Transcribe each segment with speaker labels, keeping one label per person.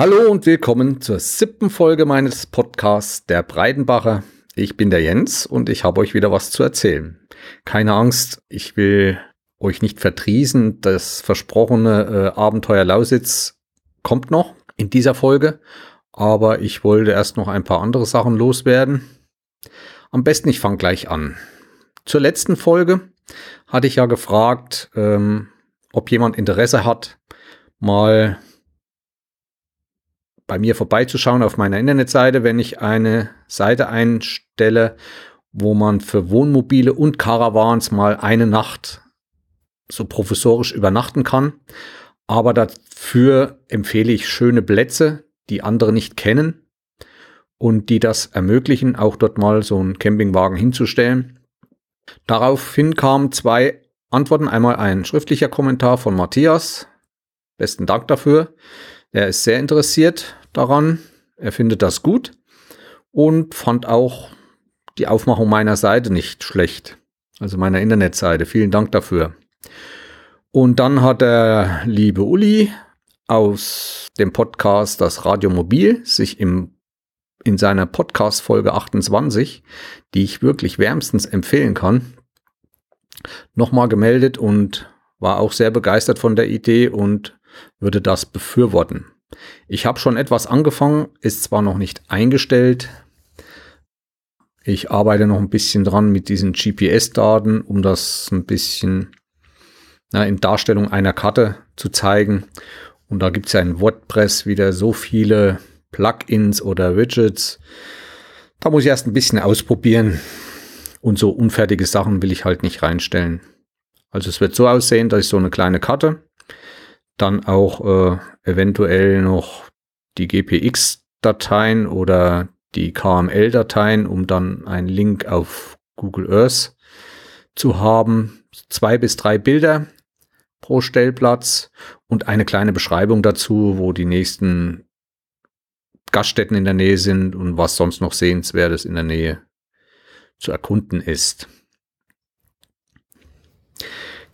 Speaker 1: Hallo und willkommen zur siebten Folge meines Podcasts Der Breidenbacher. Ich bin der Jens und ich habe euch wieder was zu erzählen. Keine Angst, ich will euch nicht vertriesen. Das versprochene äh, Abenteuer Lausitz kommt noch in dieser Folge, aber ich wollte erst noch ein paar andere Sachen loswerden. Am besten ich fange gleich an. Zur letzten Folge hatte ich ja gefragt, ähm, ob jemand Interesse hat, mal bei mir vorbeizuschauen auf meiner Internetseite, wenn ich eine Seite einstelle, wo man für Wohnmobile und Caravans mal eine Nacht so professorisch übernachten kann. Aber dafür empfehle ich schöne Plätze, die andere nicht kennen und die das ermöglichen, auch dort mal so einen Campingwagen hinzustellen. Daraufhin kamen zwei Antworten. Einmal ein schriftlicher Kommentar von Matthias. Besten Dank dafür. Er ist sehr interessiert daran. Er findet das gut und fand auch die Aufmachung meiner Seite nicht schlecht. Also meiner Internetseite. Vielen Dank dafür. Und dann hat der liebe Uli aus dem Podcast Das Radio Mobil sich im, in seiner Podcast Folge 28, die ich wirklich wärmstens empfehlen kann, nochmal gemeldet und war auch sehr begeistert von der Idee und würde das befürworten. Ich habe schon etwas angefangen, ist zwar noch nicht eingestellt. Ich arbeite noch ein bisschen dran mit diesen GPS-Daten, um das ein bisschen na, in Darstellung einer Karte zu zeigen. Und da gibt es ja in WordPress wieder so viele Plugins oder Widgets. Da muss ich erst ein bisschen ausprobieren. Und so unfertige Sachen will ich halt nicht reinstellen. Also es wird so aussehen, dass ich so eine kleine Karte dann auch äh, eventuell noch die GPX-Dateien oder die KML-Dateien, um dann einen Link auf Google Earth zu haben. Zwei bis drei Bilder pro Stellplatz und eine kleine Beschreibung dazu, wo die nächsten Gaststätten in der Nähe sind und was sonst noch sehenswertes in der Nähe zu erkunden ist.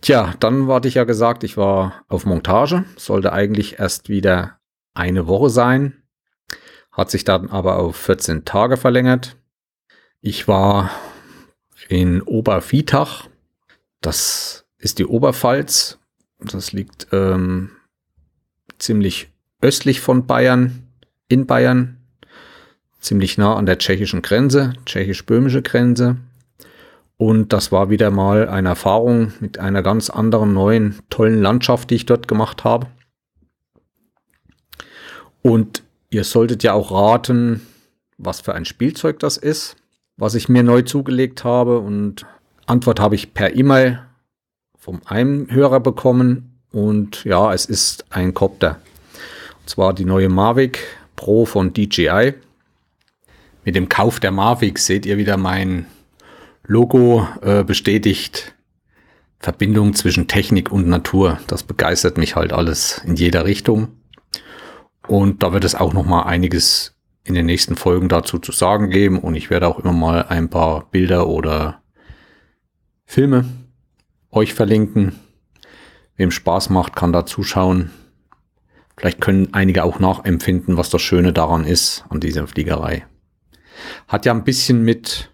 Speaker 1: Tja, dann hatte ich ja gesagt, ich war auf Montage, sollte eigentlich erst wieder eine Woche sein, hat sich dann aber auf 14 Tage verlängert. Ich war in Obervietach, das ist die Oberpfalz, das liegt ähm, ziemlich östlich von Bayern, in Bayern, ziemlich nah an der tschechischen Grenze, tschechisch-böhmische Grenze. Und das war wieder mal eine Erfahrung mit einer ganz anderen, neuen, tollen Landschaft, die ich dort gemacht habe. Und ihr solltet ja auch raten, was für ein Spielzeug das ist, was ich mir neu zugelegt habe. Und Antwort habe ich per E-Mail vom einem Hörer bekommen. Und ja, es ist ein Copter. Und zwar die neue Mavic Pro von DJI. Mit dem Kauf der Mavic seht ihr wieder mein Logo äh, bestätigt Verbindung zwischen Technik und Natur. Das begeistert mich halt alles in jeder Richtung. Und da wird es auch noch mal einiges in den nächsten Folgen dazu zu sagen geben. Und ich werde auch immer mal ein paar Bilder oder Filme euch verlinken. Wem Spaß macht, kann da zuschauen. Vielleicht können einige auch nachempfinden, was das Schöne daran ist, an dieser Fliegerei. Hat ja ein bisschen mit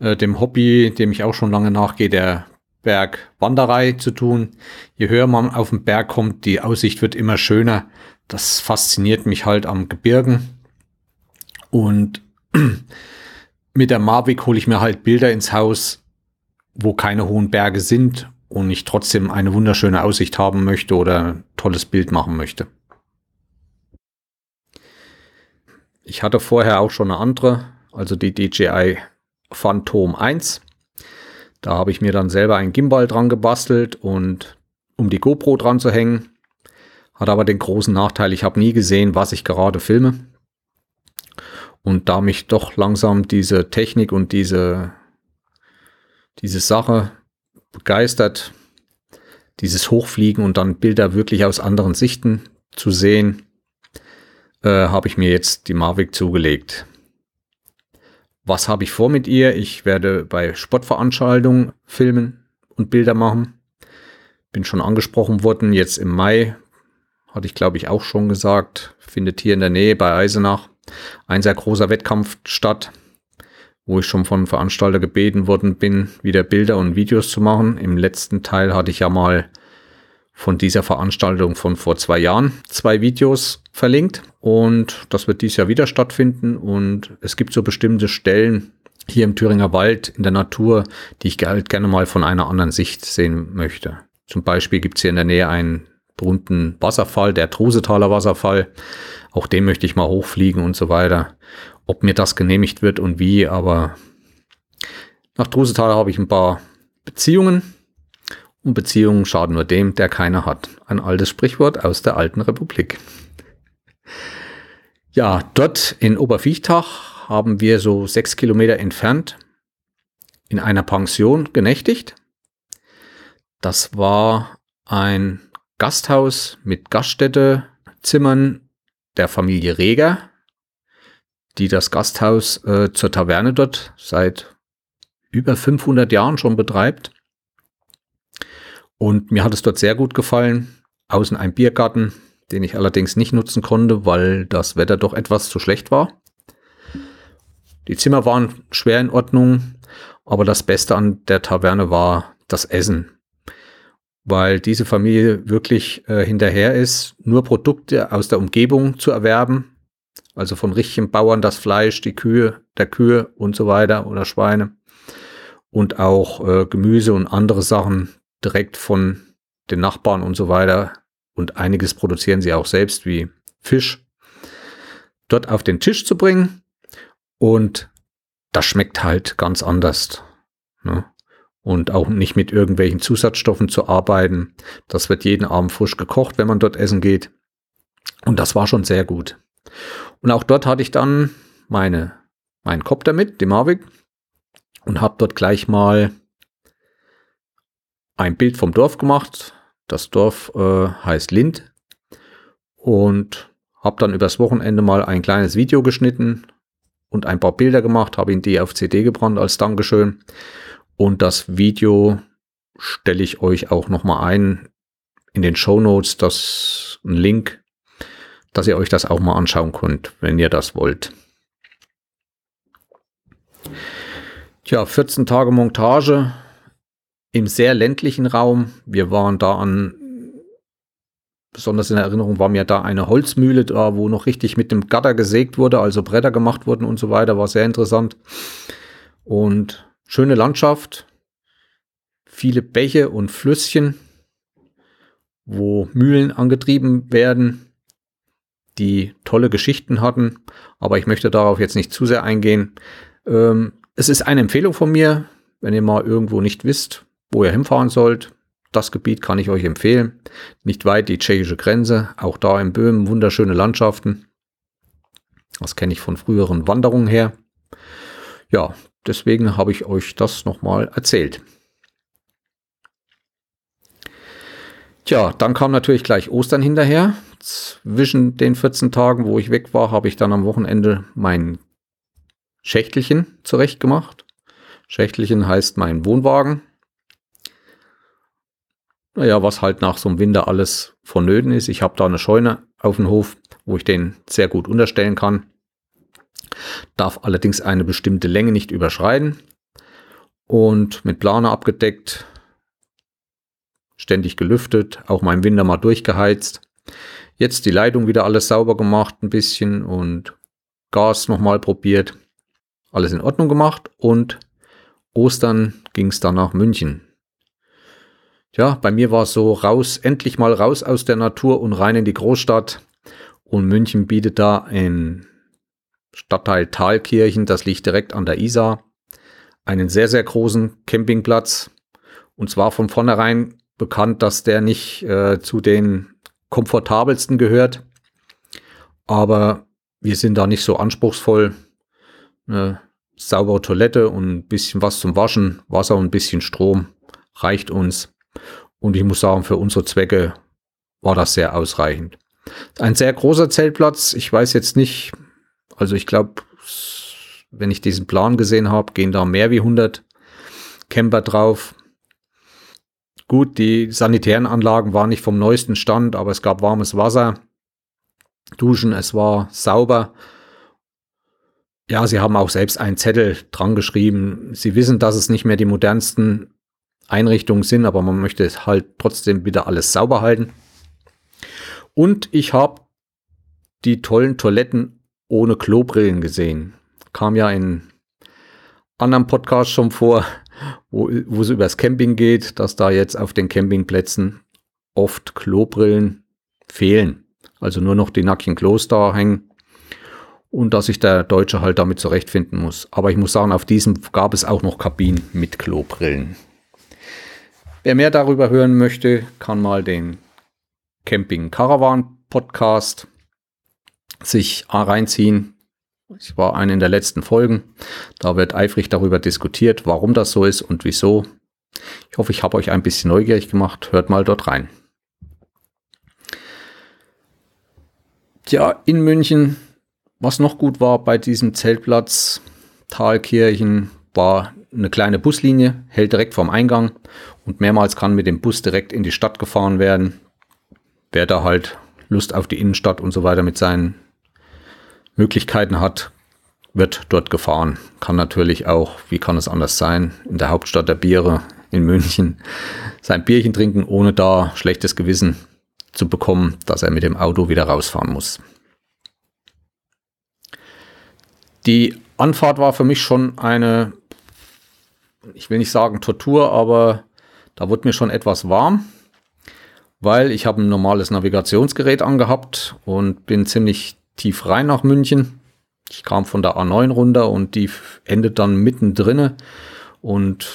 Speaker 1: äh, dem Hobby, dem ich auch schon lange nachgehe, der Bergwanderei zu tun. Je höher man auf den Berg kommt, die Aussicht wird immer schöner. Das fasziniert mich halt am Gebirgen. Und mit der Mavic hole ich mir halt Bilder ins Haus, wo keine hohen Berge sind und ich trotzdem eine wunderschöne Aussicht haben möchte oder ein tolles Bild machen möchte. Ich hatte vorher auch schon eine andere, also die DJI Phantom 1. Da habe ich mir dann selber ein Gimbal dran gebastelt und um die GoPro dran zu hängen. Hat aber den großen Nachteil, ich habe nie gesehen, was ich gerade filme. Und da mich doch langsam diese Technik und diese, diese Sache begeistert, dieses Hochfliegen und dann Bilder wirklich aus anderen Sichten zu sehen, äh, habe ich mir jetzt die Mavic zugelegt. Was habe ich vor mit ihr? Ich werde bei Sportveranstaltungen filmen und Bilder machen. Bin schon angesprochen worden. Jetzt im Mai hatte ich glaube ich auch schon gesagt, findet hier in der Nähe bei Eisenach ein sehr großer Wettkampf statt, wo ich schon von Veranstalter gebeten worden bin, wieder Bilder und Videos zu machen. Im letzten Teil hatte ich ja mal von dieser Veranstaltung von vor zwei Jahren zwei Videos verlinkt und das wird dieses Jahr wieder stattfinden und es gibt so bestimmte Stellen hier im Thüringer Wald in der Natur, die ich halt gerne mal von einer anderen Sicht sehen möchte. Zum Beispiel gibt es hier in der Nähe einen berühmten Wasserfall, der Trusetaler Wasserfall. Auch den möchte ich mal hochfliegen und so weiter. Ob mir das genehmigt wird und wie, aber nach Trusetaler habe ich ein paar Beziehungen und Beziehungen schaden nur dem, der keine hat. Ein altes Sprichwort aus der alten Republik. Ja, dort in Oberviechtach haben wir so sechs Kilometer entfernt in einer Pension genächtigt. Das war ein Gasthaus mit Gaststätte, Zimmern der Familie Reger, die das Gasthaus äh, zur Taverne dort seit über 500 Jahren schon betreibt. Und mir hat es dort sehr gut gefallen. Außen ein Biergarten, den ich allerdings nicht nutzen konnte, weil das Wetter doch etwas zu schlecht war. Die Zimmer waren schwer in Ordnung, aber das Beste an der Taverne war das Essen. Weil diese Familie wirklich äh, hinterher ist, nur Produkte aus der Umgebung zu erwerben. Also von richtigen Bauern das Fleisch, die Kühe, der Kühe und so weiter oder Schweine. Und auch äh, Gemüse und andere Sachen direkt von den Nachbarn und so weiter. Und einiges produzieren sie auch selbst, wie Fisch, dort auf den Tisch zu bringen. Und das schmeckt halt ganz anders. Ne? Und auch nicht mit irgendwelchen Zusatzstoffen zu arbeiten. Das wird jeden Abend frisch gekocht, wenn man dort essen geht. Und das war schon sehr gut. Und auch dort hatte ich dann meine, meinen Kopter mit, den Mavic, und habe dort gleich mal ein Bild vom Dorf gemacht. Das Dorf äh, heißt Lind und habe dann übers Wochenende mal ein kleines Video geschnitten und ein paar Bilder gemacht, habe ihn die auf CD gebrannt als Dankeschön. Und das Video stelle ich euch auch nochmal ein in den Show Notes, das ein Link, dass ihr euch das auch mal anschauen könnt, wenn ihr das wollt. Tja, 14 Tage Montage im sehr ländlichen Raum. Wir waren da an, besonders in Erinnerung war mir da eine Holzmühle da, wo noch richtig mit dem Gatter gesägt wurde, also Bretter gemacht wurden und so weiter, war sehr interessant. Und schöne Landschaft, viele Bäche und Flüsschen, wo Mühlen angetrieben werden, die tolle Geschichten hatten, aber ich möchte darauf jetzt nicht zu sehr eingehen. Ähm, es ist eine Empfehlung von mir, wenn ihr mal irgendwo nicht wisst, wo ihr hinfahren sollt. Das Gebiet kann ich euch empfehlen. Nicht weit die tschechische Grenze, auch da in Böhmen wunderschöne Landschaften. Das kenne ich von früheren Wanderungen her. Ja, deswegen habe ich euch das nochmal erzählt. Tja, dann kam natürlich gleich Ostern hinterher. Zwischen den 14 Tagen, wo ich weg war, habe ich dann am Wochenende mein Schächtelchen zurechtgemacht. Schächtelchen heißt mein Wohnwagen naja, was halt nach so einem Winter alles vonnöten ist. Ich habe da eine Scheune auf dem Hof, wo ich den sehr gut unterstellen kann. Darf allerdings eine bestimmte Länge nicht überschreiten. Und mit Plane abgedeckt, ständig gelüftet, auch mal im Winter mal durchgeheizt. Jetzt die Leitung wieder alles sauber gemacht, ein bisschen und Gas nochmal probiert. Alles in Ordnung gemacht und Ostern ging es dann nach München. Ja, bei mir war es so raus, endlich mal raus aus der Natur und rein in die Großstadt. Und München bietet da ein Stadtteil Thalkirchen, das liegt direkt an der Isar, einen sehr, sehr großen Campingplatz. Und zwar von vornherein bekannt, dass der nicht äh, zu den komfortabelsten gehört. Aber wir sind da nicht so anspruchsvoll. Eine saubere Toilette und ein bisschen was zum Waschen, Wasser und ein bisschen Strom reicht uns. Und ich muss sagen, für unsere Zwecke war das sehr ausreichend. Ein sehr großer Zeltplatz. Ich weiß jetzt nicht, also ich glaube, wenn ich diesen Plan gesehen habe, gehen da mehr wie 100 Camper drauf. Gut, die sanitären Anlagen waren nicht vom neuesten Stand, aber es gab warmes Wasser, Duschen, es war sauber. Ja, sie haben auch selbst einen Zettel dran geschrieben. Sie wissen, dass es nicht mehr die modernsten Einrichtungen sind, aber man möchte halt trotzdem wieder alles sauber halten. Und ich habe die tollen Toiletten ohne Klobrillen gesehen. Kam ja in anderen Podcasts schon vor, wo, wo es übers Camping geht, dass da jetzt auf den Campingplätzen oft Klobrillen fehlen. Also nur noch die nackten Klos da hängen und dass sich der Deutsche halt damit zurechtfinden muss. Aber ich muss sagen, auf diesem gab es auch noch Kabinen mit Klobrillen. Wer mehr darüber hören möchte, kann mal den Camping Caravan Podcast sich reinziehen. Ich war eine in der letzten Folgen. Da wird eifrig darüber diskutiert, warum das so ist und wieso. Ich hoffe, ich habe euch ein bisschen neugierig gemacht. Hört mal dort rein. Tja, in München, was noch gut war bei diesem Zeltplatz Thalkirchen, war eine kleine Buslinie, hält direkt vorm Eingang und mehrmals kann mit dem Bus direkt in die Stadt gefahren werden. Wer da halt Lust auf die Innenstadt und so weiter mit seinen Möglichkeiten hat, wird dort gefahren. Kann natürlich auch, wie kann es anders sein, in der Hauptstadt der Biere in München sein Bierchen trinken, ohne da schlechtes Gewissen zu bekommen, dass er mit dem Auto wieder rausfahren muss. Die Anfahrt war für mich schon eine, ich will nicht sagen Tortur, aber da wurde mir schon etwas warm, weil ich habe ein normales Navigationsgerät angehabt und bin ziemlich tief rein nach München. Ich kam von der A9 runter und die endet dann mittendrin. Und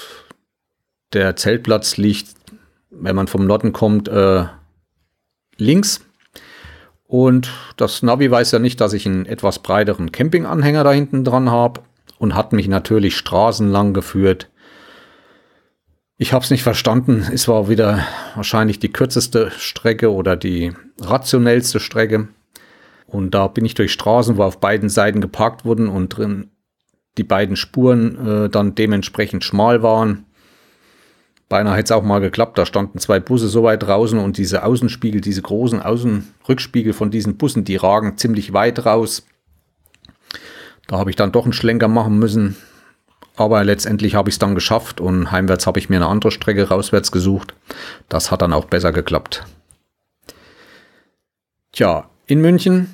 Speaker 1: der Zeltplatz liegt, wenn man vom Norden kommt, äh, links. Und das Navi weiß ja nicht, dass ich einen etwas breiteren Campinganhänger da hinten dran habe und hat mich natürlich straßenlang geführt. Ich habe es nicht verstanden. Es war wieder wahrscheinlich die kürzeste Strecke oder die rationellste Strecke. Und da bin ich durch Straßen, wo auf beiden Seiten geparkt wurden und drin die beiden Spuren äh, dann dementsprechend schmal waren. Beinahe hätte es auch mal geklappt, da standen zwei Busse so weit draußen und diese Außenspiegel, diese großen Außenrückspiegel von diesen Bussen, die ragen ziemlich weit raus. Da habe ich dann doch einen Schlenker machen müssen. Aber letztendlich habe ich es dann geschafft und heimwärts habe ich mir eine andere Strecke rauswärts gesucht. Das hat dann auch besser geklappt. Tja, in München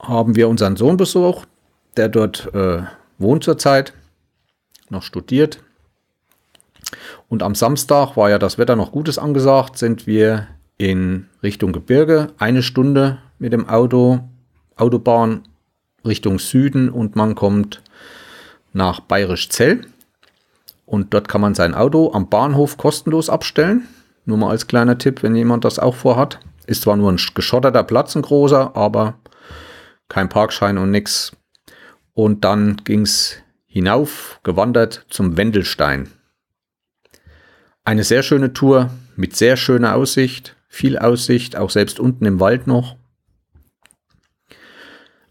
Speaker 1: haben wir unseren Sohn besucht, der dort äh, wohnt zurzeit, noch studiert. Und am Samstag war ja das Wetter noch Gutes angesagt, sind wir in Richtung Gebirge, eine Stunde mit dem Auto, Autobahn Richtung Süden und man kommt nach Bayerisch Zell. Und dort kann man sein Auto am Bahnhof kostenlos abstellen. Nur mal als kleiner Tipp, wenn jemand das auch vorhat. Ist zwar nur ein geschotterter Platz, ein großer, aber kein Parkschein und nix. Und dann ging es hinauf, gewandert zum Wendelstein. Eine sehr schöne Tour mit sehr schöner Aussicht, viel Aussicht, auch selbst unten im Wald noch.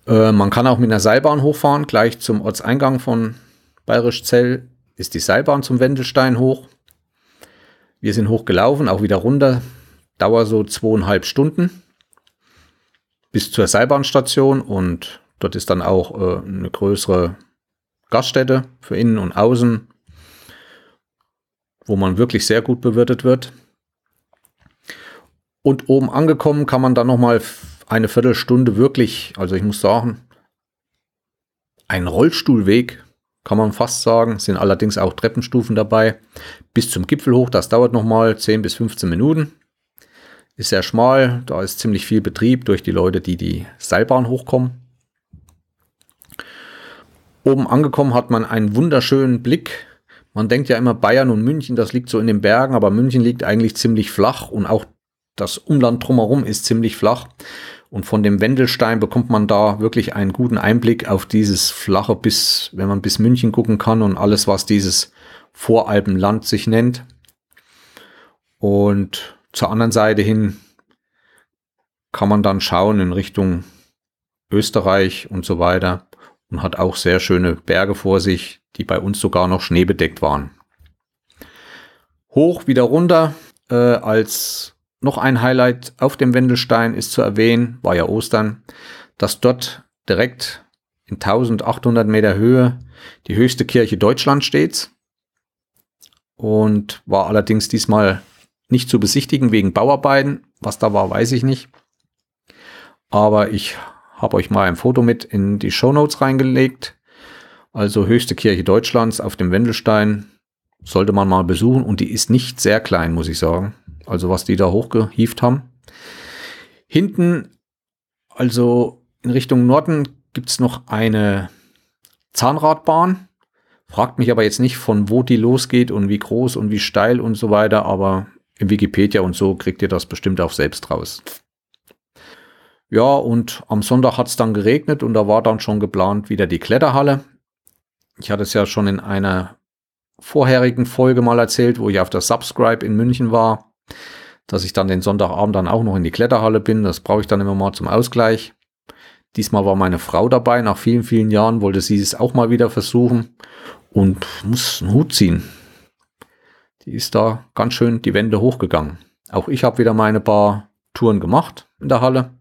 Speaker 1: Äh, man kann auch mit einer Seilbahn hochfahren, gleich zum Ortseingang von Bayerisch Zell ist die Seilbahn zum Wendelstein hoch. Wir sind hochgelaufen, auch wieder runter. Dauer so zweieinhalb Stunden bis zur Seilbahnstation und dort ist dann auch äh, eine größere Gaststätte für innen und außen, wo man wirklich sehr gut bewirtet wird. Und oben angekommen kann man dann noch mal eine Viertelstunde wirklich, also ich muss sagen, ein Rollstuhlweg, kann man fast sagen, sind allerdings auch Treppenstufen dabei, bis zum Gipfel hoch, das dauert noch mal 10 bis 15 Minuten. Ist sehr schmal, da ist ziemlich viel Betrieb durch die Leute, die die Seilbahn hochkommen. Oben angekommen hat man einen wunderschönen Blick. Man denkt ja immer Bayern und München, das liegt so in den Bergen, aber München liegt eigentlich ziemlich flach und auch das Umland drumherum ist ziemlich flach. Und von dem Wendelstein bekommt man da wirklich einen guten Einblick auf dieses flache bis, wenn man bis München gucken kann und alles, was dieses Voralpenland sich nennt. Und zur anderen Seite hin kann man dann schauen in Richtung Österreich und so weiter und hat auch sehr schöne Berge vor sich, die bei uns sogar noch schneebedeckt waren. Hoch wieder runter, äh, als noch ein Highlight auf dem Wendelstein ist zu erwähnen, war ja Ostern, dass dort direkt in 1800 Meter Höhe die höchste Kirche Deutschlands steht und war allerdings diesmal nicht zu besichtigen wegen Bauarbeiten. Was da war, weiß ich nicht. Aber ich habe euch mal ein Foto mit in die Show Notes reingelegt. Also höchste Kirche Deutschlands auf dem Wendelstein sollte man mal besuchen und die ist nicht sehr klein, muss ich sagen. Also was die da hochgehieft haben. Hinten, also in Richtung Norden, gibt es noch eine Zahnradbahn. Fragt mich aber jetzt nicht, von wo die losgeht und wie groß und wie steil und so weiter, aber im Wikipedia und so kriegt ihr das bestimmt auch selbst raus. Ja, und am Sonntag hat es dann geregnet und da war dann schon geplant wieder die Kletterhalle. Ich hatte es ja schon in einer vorherigen Folge mal erzählt, wo ich auf der Subscribe in München war, dass ich dann den Sonntagabend dann auch noch in die Kletterhalle bin. Das brauche ich dann immer mal zum Ausgleich. Diesmal war meine Frau dabei. Nach vielen, vielen Jahren wollte sie es auch mal wieder versuchen und muss einen Hut ziehen. Die ist da ganz schön die Wände hochgegangen. Auch ich habe wieder meine paar Touren gemacht in der Halle.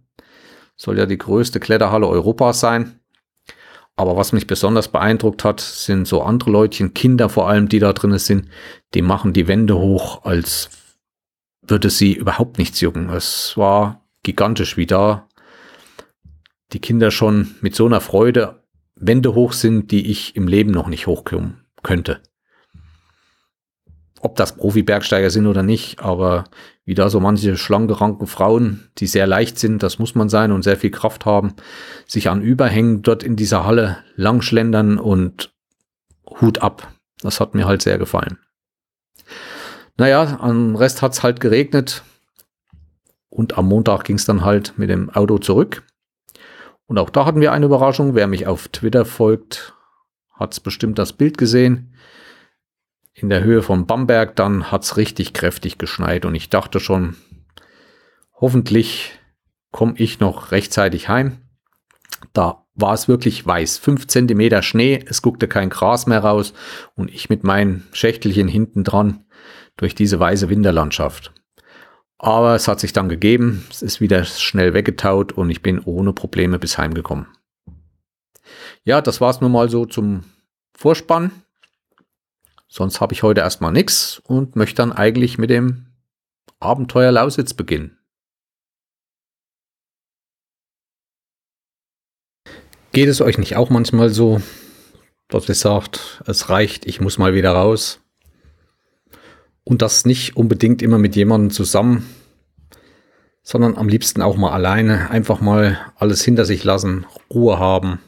Speaker 1: Soll ja die größte Kletterhalle Europas sein. Aber was mich besonders beeindruckt hat, sind so andere Leutchen, Kinder vor allem, die da drin sind, die machen die Wände hoch, als würde sie überhaupt nichts jucken. Es war gigantisch, wie da die Kinder schon mit so einer Freude Wände hoch sind, die ich im Leben noch nicht hochkommen könnte. Ob das Profi-Bergsteiger sind oder nicht, aber wie da so manche schlanke, ranke Frauen, die sehr leicht sind, das muss man sein und sehr viel Kraft haben, sich an Überhängen dort in dieser Halle langschlendern und Hut ab. Das hat mir halt sehr gefallen. Naja, am Rest hat's halt geregnet und am Montag ging's dann halt mit dem Auto zurück. Und auch da hatten wir eine Überraschung. Wer mich auf Twitter folgt, hat es bestimmt das Bild gesehen. In der Höhe von Bamberg, dann hat es richtig kräftig geschneit und ich dachte schon, hoffentlich komme ich noch rechtzeitig heim. Da war es wirklich weiß. Fünf Zentimeter Schnee, es guckte kein Gras mehr raus und ich mit meinen Schächtelchen hinten dran durch diese weiße Winterlandschaft. Aber es hat sich dann gegeben, es ist wieder schnell weggetaut und ich bin ohne Probleme bis heimgekommen. Ja, das war es nun mal so zum Vorspann. Sonst habe ich heute erstmal nichts und möchte dann eigentlich mit dem Abenteuer Lausitz beginnen. Geht es euch nicht auch manchmal so, dass ihr sagt, es reicht, ich muss mal wieder raus? Und das nicht unbedingt immer mit jemandem zusammen, sondern am liebsten auch mal alleine. Einfach mal alles hinter sich lassen, Ruhe haben.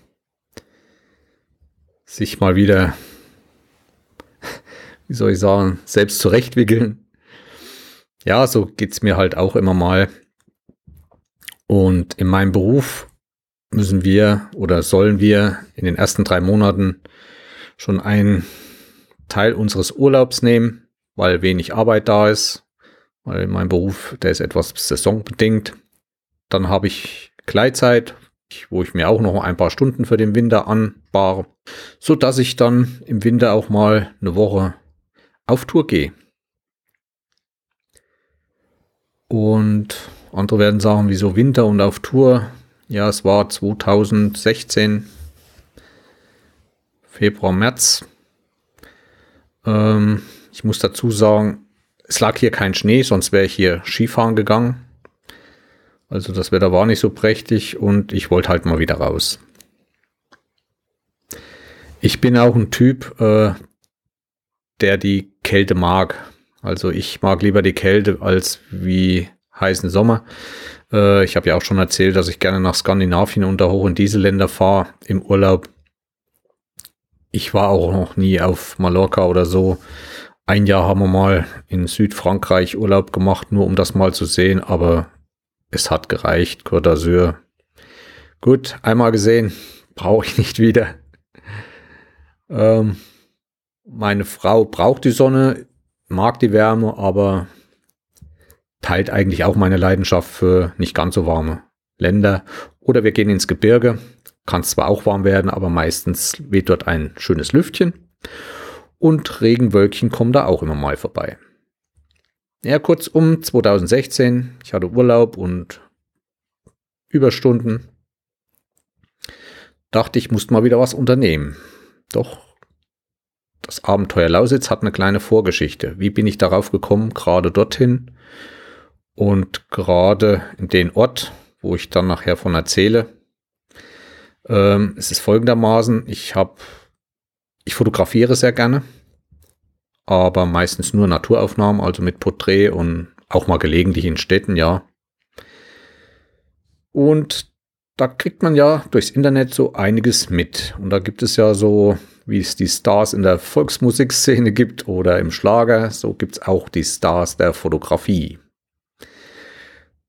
Speaker 1: Sich mal wieder, wie soll ich sagen, selbst zurechtwickeln. Ja, so geht's mir halt auch immer mal. Und in meinem Beruf müssen wir oder sollen wir in den ersten drei Monaten schon einen Teil unseres Urlaubs nehmen weil wenig Arbeit da ist, weil mein Beruf, der ist etwas saisonbedingt. Dann habe ich Gleitzeit, wo ich mir auch noch ein paar Stunden für den Winter anbare, so dass ich dann im Winter auch mal eine Woche auf Tour gehe. Und andere werden sagen, wieso Winter und auf Tour? Ja, es war 2016, Februar, März. Ähm, ich muss dazu sagen, es lag hier kein Schnee, sonst wäre ich hier Skifahren gegangen. Also das Wetter war nicht so prächtig und ich wollte halt mal wieder raus. Ich bin auch ein Typ, äh, der die Kälte mag. Also ich mag lieber die Kälte als wie heißen Sommer. Äh, ich habe ja auch schon erzählt, dass ich gerne nach Skandinavien da hoch in diese Länder fahre im Urlaub. Ich war auch noch nie auf Mallorca oder so. Ein Jahr haben wir mal in Südfrankreich Urlaub gemacht, nur um das mal zu sehen, aber es hat gereicht. Côte d'Azur. Gut, einmal gesehen, brauche ich nicht wieder. Ähm, meine Frau braucht die Sonne, mag die Wärme, aber teilt eigentlich auch meine Leidenschaft für nicht ganz so warme Länder. Oder wir gehen ins Gebirge. Kann zwar auch warm werden, aber meistens weht dort ein schönes Lüftchen und Regenwölkchen kommen da auch immer mal vorbei. Ja, kurzum, 2016, ich hatte Urlaub und Überstunden. Dachte ich, musste mal wieder was unternehmen. Doch das Abenteuer Lausitz hat eine kleine Vorgeschichte. Wie bin ich darauf gekommen, gerade dorthin und gerade in den Ort, wo ich dann nachher von erzähle. Ähm, es ist folgendermaßen, ich habe, ich fotografiere sehr gerne, aber meistens nur Naturaufnahmen, also mit Porträt und auch mal gelegentlich in Städten, ja. Und da kriegt man ja durchs Internet so einiges mit. Und da gibt es ja so, wie es die Stars in der Volksmusikszene gibt oder im Schlager, so gibt es auch die Stars der Fotografie.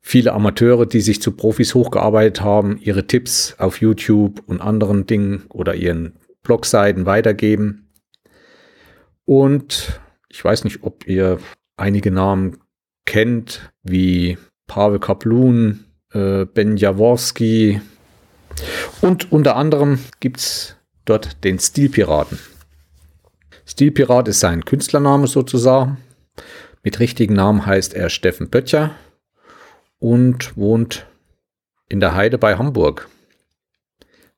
Speaker 1: Viele Amateure, die sich zu Profis hochgearbeitet haben, ihre Tipps auf YouTube und anderen Dingen oder ihren Blogseiten weitergeben. Und ich weiß nicht, ob ihr einige Namen kennt, wie Pavel Kaplun, äh, Ben Jaworski. Und unter anderem gibt es dort den Stilpiraten. Stilpirat ist sein Künstlername sozusagen. Mit richtigen Namen heißt er Steffen Böttcher und wohnt in der Heide bei Hamburg.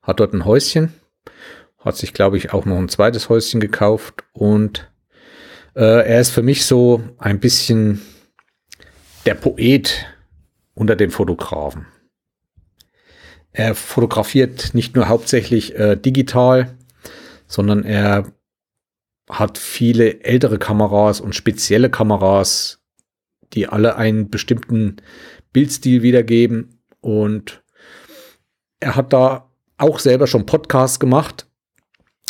Speaker 1: Hat dort ein Häuschen, hat sich, glaube ich, auch noch ein zweites Häuschen gekauft und äh, er ist für mich so ein bisschen der Poet unter den Fotografen. Er fotografiert nicht nur hauptsächlich äh, digital, sondern er hat viele ältere Kameras und spezielle Kameras, die alle einen bestimmten Bildstil wiedergeben. Und er hat da auch selber schon Podcasts gemacht,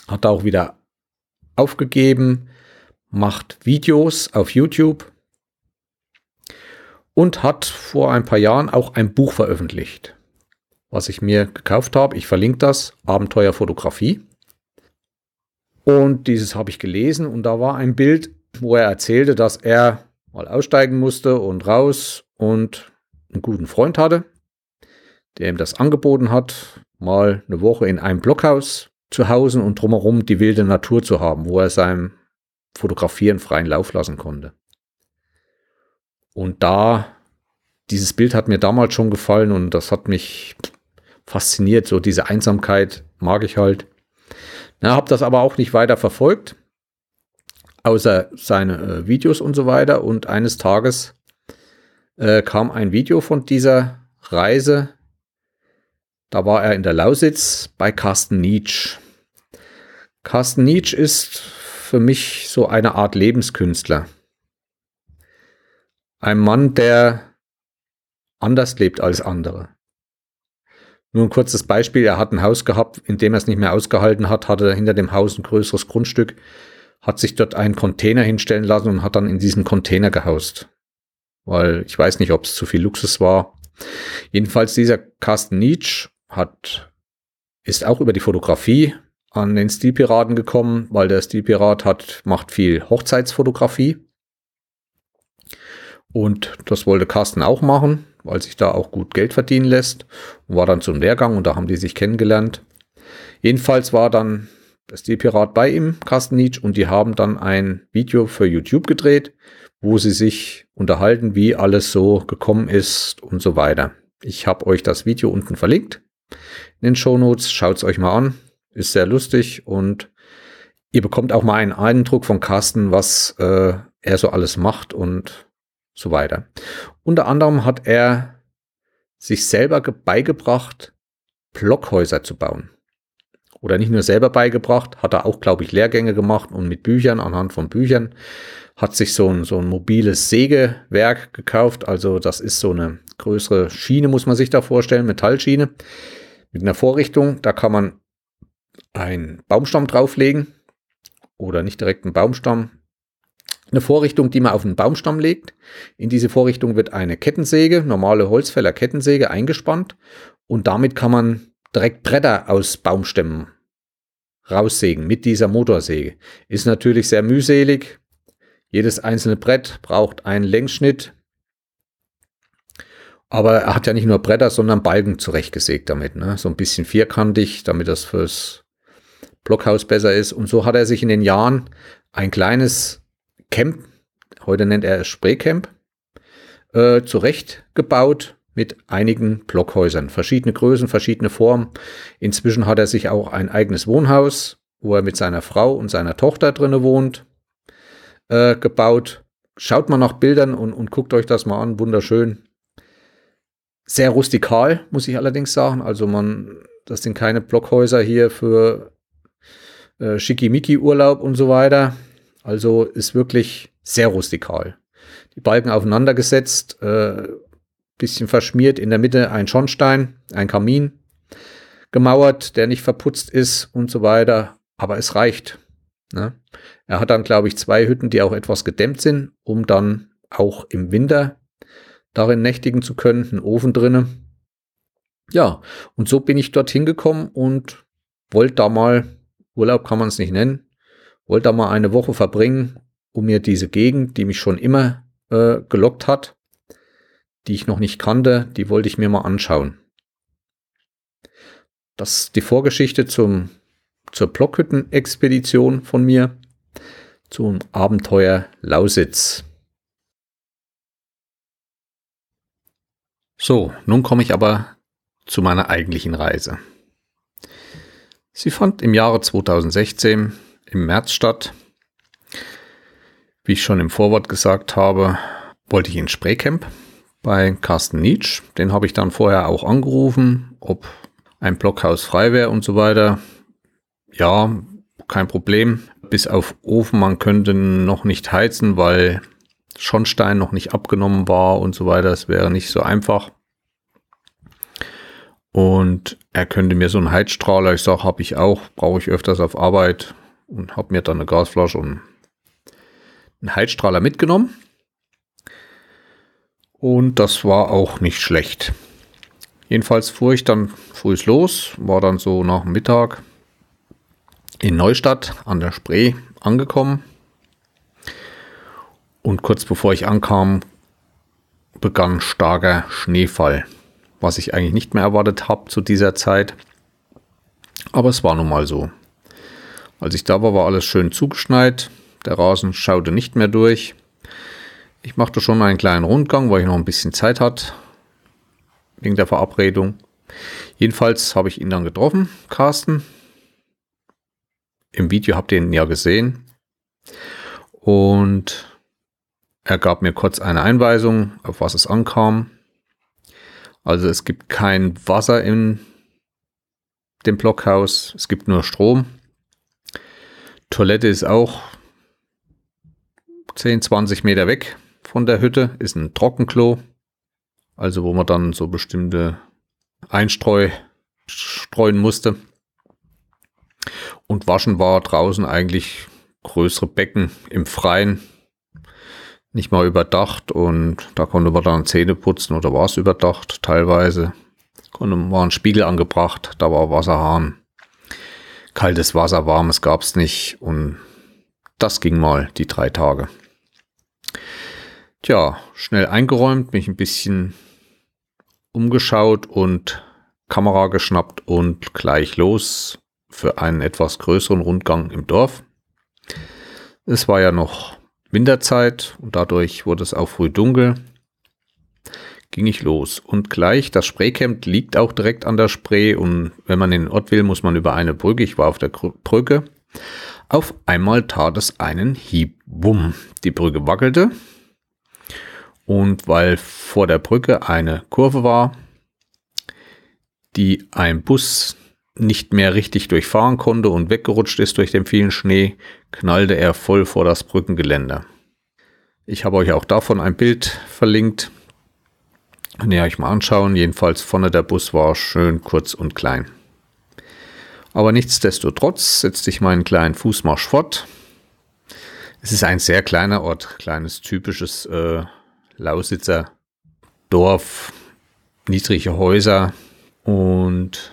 Speaker 1: hat auch wieder aufgegeben, macht Videos auf YouTube und hat vor ein paar Jahren auch ein Buch veröffentlicht, was ich mir gekauft habe. Ich verlinke das, Abenteuer Fotografie. Und dieses habe ich gelesen und da war ein Bild, wo er erzählte, dass er mal aussteigen musste und raus und einen guten Freund hatte, der ihm das angeboten hat, mal eine Woche in einem Blockhaus zu Hause und drumherum die wilde Natur zu haben, wo er seinem Fotografieren freien Lauf lassen konnte. Und da, dieses Bild hat mir damals schon gefallen und das hat mich fasziniert. So diese Einsamkeit mag ich halt. Na, habe das aber auch nicht weiter verfolgt, außer seine äh, Videos und so weiter. Und eines Tages äh, kam ein Video von dieser Reise. Da war er in der Lausitz bei Carsten Nietzsche. Carsten Nietzsche ist für mich so eine Art Lebenskünstler. Ein Mann, der anders lebt als andere. Nur ein kurzes Beispiel, er hat ein Haus gehabt, in dem er es nicht mehr ausgehalten hat, hatte hinter dem Haus ein größeres Grundstück, hat sich dort einen Container hinstellen lassen und hat dann in diesen Container gehaust. Weil ich weiß nicht, ob es zu viel Luxus war. Jedenfalls dieser Carsten Nietzsche hat, ist auch über die Fotografie an den Stilpiraten gekommen, weil der Stilpirat hat, macht viel Hochzeitsfotografie und das wollte Carsten auch machen, weil sich da auch gut Geld verdienen lässt. Und war dann zum Lehrgang und da haben die sich kennengelernt. Jedenfalls war dann der Stilpirat bei ihm, Carsten Nietzsche, und die haben dann ein Video für YouTube gedreht, wo sie sich unterhalten, wie alles so gekommen ist und so weiter. Ich habe euch das Video unten verlinkt in den Show Notes. Schaut es euch mal an. Ist sehr lustig und ihr bekommt auch mal einen Eindruck von Carsten, was äh, er so alles macht und so weiter. Unter anderem hat er sich selber beigebracht, Blockhäuser zu bauen. Oder nicht nur selber beigebracht, hat er auch, glaube ich, Lehrgänge gemacht und mit Büchern, anhand von Büchern, hat sich so ein, so ein mobiles Sägewerk gekauft. Also das ist so eine größere Schiene, muss man sich da vorstellen, Metallschiene mit einer Vorrichtung. Da kann man einen Baumstamm drauflegen oder nicht direkt einen Baumstamm, eine Vorrichtung, die man auf einen Baumstamm legt. In diese Vorrichtung wird eine Kettensäge, normale Holzfäller Kettensäge eingespannt und damit kann man direkt Bretter aus Baumstämmen raussägen mit dieser Motorsäge. Ist natürlich sehr mühselig. Jedes einzelne Brett braucht einen Längsschnitt. Aber er hat ja nicht nur Bretter, sondern Balken zurechtgesägt damit. Ne? So ein bisschen vierkantig, damit das fürs Blockhaus besser ist. Und so hat er sich in den Jahren ein kleines Camp heute nennt er es Spreecamp, äh, zurechtgebaut mit einigen Blockhäusern. Verschiedene Größen, verschiedene Formen. Inzwischen hat er sich auch ein eigenes Wohnhaus, wo er mit seiner Frau und seiner Tochter drinne wohnt, äh, gebaut. Schaut mal nach Bildern und, und guckt euch das mal an. Wunderschön. Sehr rustikal, muss ich allerdings sagen. Also man, das sind keine Blockhäuser hier für äh, Schickimicki-Urlaub und so weiter. Also ist wirklich sehr rustikal. Die Balken aufeinander gesetzt, äh, bisschen verschmiert, in der Mitte ein Schornstein, ein Kamin, gemauert, der nicht verputzt ist und so weiter. Aber es reicht. Ne? Er hat dann, glaube ich, zwei Hütten, die auch etwas gedämmt sind, um dann auch im Winter darin nächtigen zu können, einen Ofen drinne. Ja, und so bin ich dorthin gekommen und wollte da mal, Urlaub kann man es nicht nennen, wollte da mal eine Woche verbringen, um mir diese Gegend, die mich schon immer äh, gelockt hat, die ich noch nicht kannte, die wollte ich mir mal anschauen. Das ist die Vorgeschichte zum, zur Blockhütten-Expedition von mir zum Abenteuer Lausitz. So, nun komme ich aber zu meiner eigentlichen Reise. Sie fand im Jahre 2016 im März statt. Wie ich schon im Vorwort gesagt habe, wollte ich in Spreecamp bei Carsten Nietzsch. Den habe ich dann vorher auch angerufen, ob ein Blockhaus frei wäre und so weiter. Ja, kein Problem. Bis auf Ofen, man könnte noch nicht heizen, weil Schornstein noch nicht abgenommen war und so weiter. Es wäre nicht so einfach. Und er könnte mir so einen Heizstrahler, ich sage, habe ich auch, brauche ich öfters auf Arbeit und habe mir dann eine Gasflasche und einen Heizstrahler mitgenommen. Und das war auch nicht schlecht. Jedenfalls fuhr ich dann früh los, war dann so nach Mittag in Neustadt an der Spree angekommen. Und kurz bevor ich ankam, begann starker Schneefall, was ich eigentlich nicht mehr erwartet habe zu dieser Zeit. Aber es war nun mal so. Als ich da war, war alles schön zugeschneit. Der Rasen schaute nicht mehr durch. Ich machte schon einen kleinen Rundgang, weil ich noch ein bisschen Zeit hatte, wegen der Verabredung. Jedenfalls habe ich ihn dann getroffen, Carsten. Im Video habt ihr ihn ja gesehen. Und er gab mir kurz eine Einweisung, auf was es ankam. Also es gibt kein Wasser in dem Blockhaus, es gibt nur Strom. Toilette ist auch 10, 20 Meter weg von der Hütte ist ein Trockenklo. Also wo man dann so bestimmte Einstreu streuen musste. Und waschen war draußen eigentlich größere Becken im Freien. Nicht mal überdacht und da konnte man dann Zähne putzen oder war es überdacht teilweise. Konnte, war ein Spiegel angebracht, da war Wasserhahn. Kaltes Wasser, warmes gab es nicht und das ging mal die drei Tage. Tja, schnell eingeräumt, mich ein bisschen umgeschaut und Kamera geschnappt und gleich los für einen etwas größeren Rundgang im Dorf. Es war ja noch Winterzeit und dadurch wurde es auch früh dunkel. Ging ich los und gleich, das Spreecamp liegt auch direkt an der Spree und wenn man in den Ort will, muss man über eine Brücke. Ich war auf der Brücke. Auf einmal tat es einen Hieb. Bumm. Die Brücke wackelte und weil vor der Brücke eine Kurve war, die ein Bus nicht mehr richtig durchfahren konnte und weggerutscht ist durch den vielen Schnee, knallte er voll vor das Brückengeländer. Ich habe euch auch davon ein Bild verlinkt. Könnt ihr euch mal anschauen. Jedenfalls vorne der Bus war schön kurz und klein. Aber nichtsdestotrotz setzte ich meinen kleinen Fußmarsch fort. Es ist ein sehr kleiner Ort, kleines typisches äh, Lausitzer Dorf, niedrige Häuser und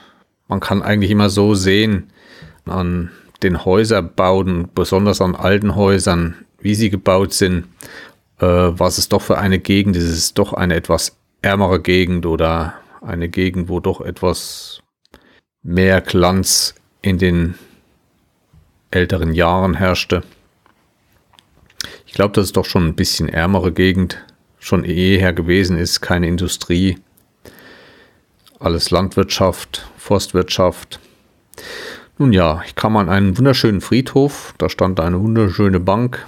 Speaker 1: man kann eigentlich immer so sehen an den Häuserbauten, besonders an alten Häusern, wie sie gebaut sind, äh, was es doch für eine Gegend ist. Es ist doch eine etwas ärmere Gegend oder eine Gegend, wo doch etwas mehr Glanz in den älteren Jahren herrschte. Ich glaube, dass es doch schon ein bisschen ärmere Gegend schon eher gewesen ist, keine Industrie, alles Landwirtschaft, Forstwirtschaft. Nun ja, ich kam an einen wunderschönen Friedhof, da stand eine wunderschöne Bank.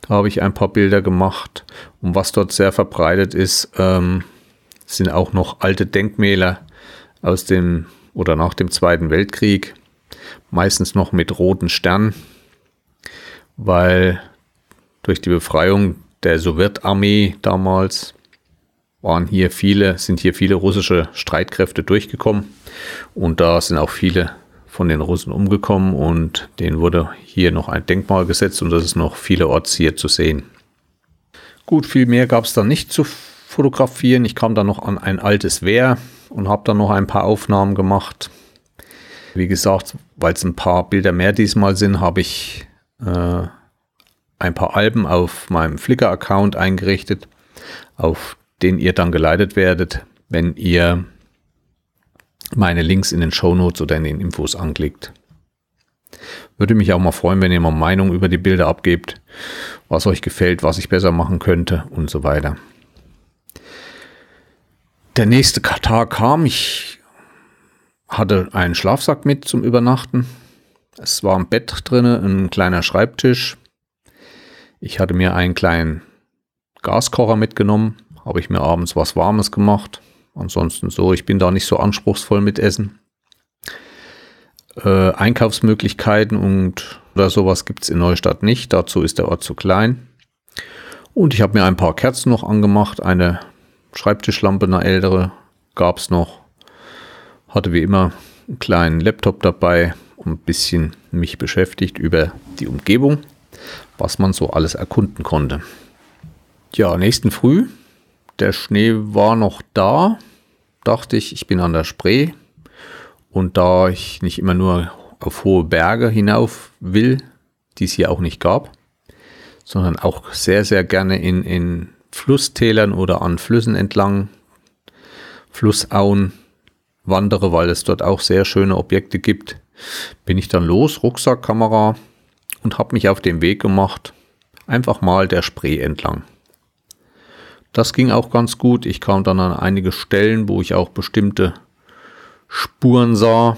Speaker 1: Da habe ich ein paar Bilder gemacht. Und was dort sehr verbreitet ist, ähm, sind auch noch alte Denkmäler aus dem oder nach dem Zweiten Weltkrieg. Meistens noch mit roten Sternen, weil durch die Befreiung der Sowjetarmee damals waren hier viele, sind hier viele russische Streitkräfte durchgekommen und da sind auch viele von den Russen umgekommen und denen wurde hier noch ein Denkmal gesetzt und das ist noch vielerorts hier zu sehen. Gut, viel mehr gab es da nicht zu fotografieren. Ich kam dann noch an ein altes Wehr und habe dann noch ein paar Aufnahmen gemacht. Wie gesagt, weil es ein paar Bilder mehr diesmal sind, habe ich äh, ein paar Alben auf meinem Flickr-Account eingerichtet, auf den ihr dann geleitet werdet, wenn ihr meine Links in den Show Notes oder in den Infos anklickt. Würde mich auch mal freuen, wenn ihr mal Meinung über die Bilder abgebt, was euch gefällt, was ich besser machen könnte und so weiter. Der nächste Tag kam, ich hatte einen Schlafsack mit zum Übernachten. Es war ein Bett drin, ein kleiner Schreibtisch. Ich hatte mir einen kleinen Gaskocher mitgenommen, habe ich mir abends was Warmes gemacht. Ansonsten so, ich bin da nicht so anspruchsvoll mit Essen. Äh, Einkaufsmöglichkeiten und oder sowas gibt es in Neustadt nicht. Dazu ist der Ort zu klein. Und ich habe mir ein paar Kerzen noch angemacht. Eine Schreibtischlampe, eine ältere, gab es noch. Hatte wie immer einen kleinen Laptop dabei und ein bisschen mich beschäftigt über die Umgebung, was man so alles erkunden konnte. Ja, nächsten Früh der Schnee war noch da, dachte ich, ich bin an der Spree. Und da ich nicht immer nur auf hohe Berge hinauf will, die es hier auch nicht gab, sondern auch sehr, sehr gerne in, in Flusstälern oder an Flüssen entlang, Flussauen wandere, weil es dort auch sehr schöne Objekte gibt, bin ich dann los, Rucksack, Kamera und habe mich auf den Weg gemacht, einfach mal der Spree entlang. Das ging auch ganz gut. Ich kam dann an einige Stellen, wo ich auch bestimmte Spuren sah.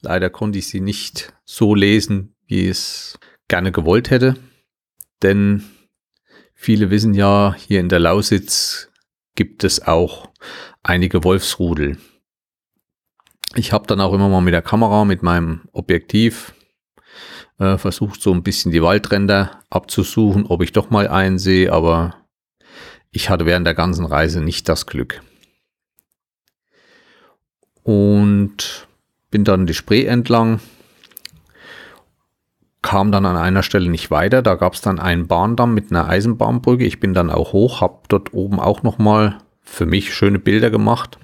Speaker 1: Leider konnte ich sie nicht so lesen, wie ich es gerne gewollt hätte. Denn viele wissen ja, hier in der Lausitz gibt es auch einige Wolfsrudel. Ich habe dann auch immer mal mit der Kamera, mit meinem Objektiv äh, versucht, so ein bisschen die Waldränder abzusuchen, ob ich doch mal einen sehe, aber ich hatte während der ganzen Reise nicht das Glück. Und bin dann die Spree entlang, kam dann an einer Stelle nicht weiter. Da gab es dann einen Bahndamm mit einer Eisenbahnbrücke. Ich bin dann auch hoch, habe dort oben auch nochmal für mich schöne Bilder gemacht.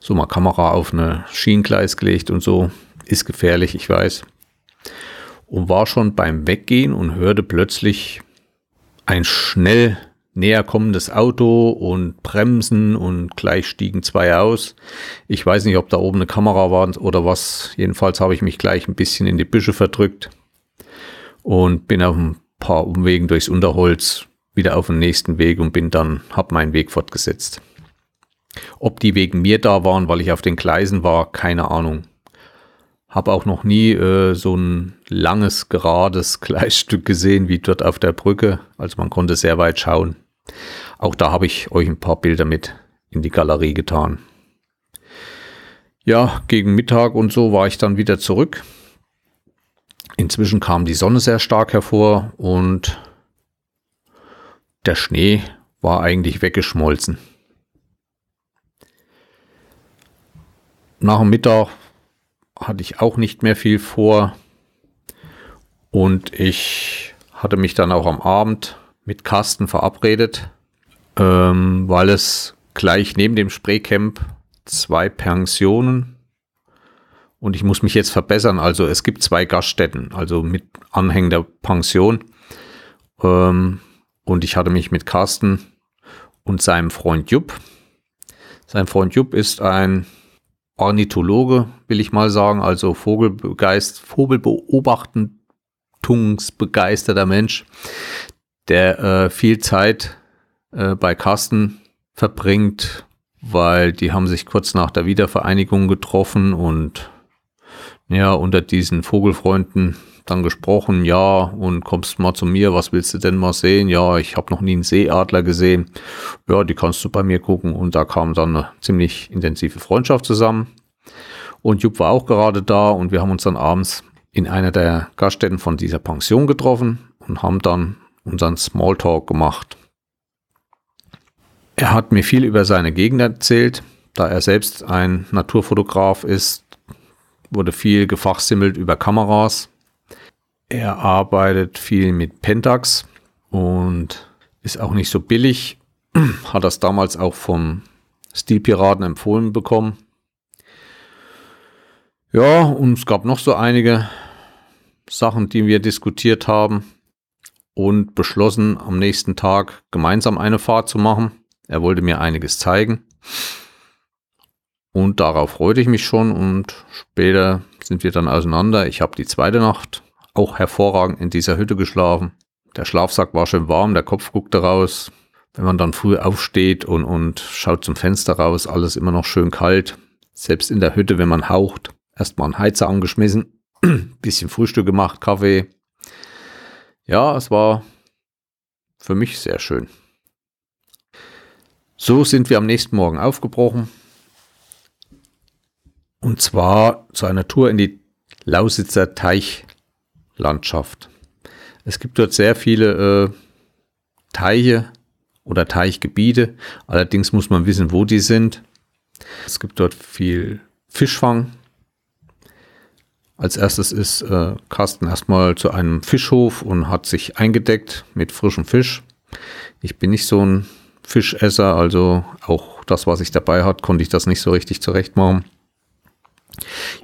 Speaker 1: So mal Kamera auf eine Schienengleis gelegt und so. Ist gefährlich, ich weiß. Und war schon beim Weggehen und hörte plötzlich ein schnell näher kommendes Auto und Bremsen und gleich stiegen zwei aus. Ich weiß nicht, ob da oben eine Kamera war oder was. Jedenfalls habe ich mich gleich ein bisschen in die Büsche verdrückt und bin auf ein paar Umwegen durchs Unterholz wieder auf den nächsten Weg und bin dann, habe meinen Weg fortgesetzt. Ob die wegen mir da waren, weil ich auf den Gleisen war, keine Ahnung. Habe auch noch nie äh, so ein langes, gerades Gleisstück gesehen wie dort auf der Brücke. Also man konnte sehr weit schauen. Auch da habe ich euch ein paar Bilder mit in die Galerie getan. Ja, gegen Mittag und so war ich dann wieder zurück. Inzwischen kam die Sonne sehr stark hervor und der Schnee war eigentlich weggeschmolzen. Nach dem Mittag hatte ich auch nicht mehr viel vor und ich hatte mich dann auch am Abend mit Carsten verabredet, ähm, weil es gleich neben dem Spreecamp zwei Pensionen und ich muss mich jetzt verbessern. Also es gibt zwei Gaststätten, also mit anhängender Pension. Ähm, und ich hatte mich mit Carsten und seinem Freund Jupp. Sein Freund Jupp ist ein Ornithologe, will ich mal sagen, also Vogelgeist, Vogelbeobachten beobachtungsbegeisterter Mensch, der äh, viel Zeit äh, bei Carsten verbringt, weil die haben sich kurz nach der Wiedervereinigung getroffen und ja, unter diesen Vogelfreunden dann gesprochen, ja, und kommst mal zu mir, was willst du denn mal sehen? Ja, ich habe noch nie einen Seeadler gesehen. Ja, die kannst du bei mir gucken. Und da kam dann eine ziemlich intensive Freundschaft zusammen. Und Jupp war auch gerade da und wir haben uns dann abends in einer der Gaststätten von dieser Pension getroffen und haben dann unseren Smalltalk gemacht. Er hat mir viel über seine Gegend erzählt, da er selbst ein Naturfotograf ist, wurde viel gefachsimmelt über Kameras. Er arbeitet viel mit Pentax und ist auch nicht so billig. Hat das damals auch vom Stilpiraten empfohlen bekommen. Ja, und es gab noch so einige Sachen, die wir diskutiert haben und beschlossen, am nächsten Tag gemeinsam eine Fahrt zu machen. Er wollte mir einiges zeigen. Und darauf freute ich mich schon und später sind wir dann auseinander. Ich habe die zweite Nacht auch hervorragend in dieser Hütte geschlafen. Der Schlafsack war schön warm, der Kopf guckte raus. Wenn man dann früh aufsteht und, und schaut zum Fenster raus, alles immer noch schön kalt. Selbst in der Hütte, wenn man haucht, erstmal einen Heizer angeschmissen, bisschen Frühstück gemacht, Kaffee. Ja, es war für mich sehr schön. So sind wir am nächsten Morgen aufgebrochen. Und zwar zu einer Tour in die Lausitzer Teichlandschaft. Es gibt dort sehr viele äh, Teiche oder Teichgebiete. Allerdings muss man wissen, wo die sind. Es gibt dort viel Fischfang. Als erstes ist äh, Carsten erstmal zu einem Fischhof und hat sich eingedeckt mit frischem Fisch. Ich bin nicht so ein Fischesser, also auch das, was ich dabei hatte, konnte ich das nicht so richtig zurecht machen.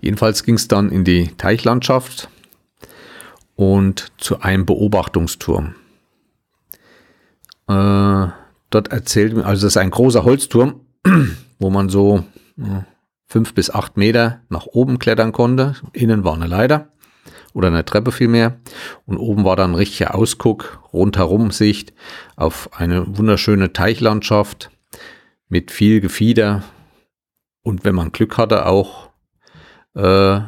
Speaker 1: Jedenfalls ging es dann in die Teichlandschaft und zu einem Beobachtungsturm. Äh, dort erzählt mir, also das ist ein großer Holzturm, wo man so fünf bis acht Meter nach oben klettern konnte. Innen war eine Leiter oder eine Treppe vielmehr. Und oben war dann ein richtiger Ausguck, rundherum Sicht auf eine wunderschöne Teichlandschaft mit viel Gefieder. Und wenn man Glück hatte, auch äh,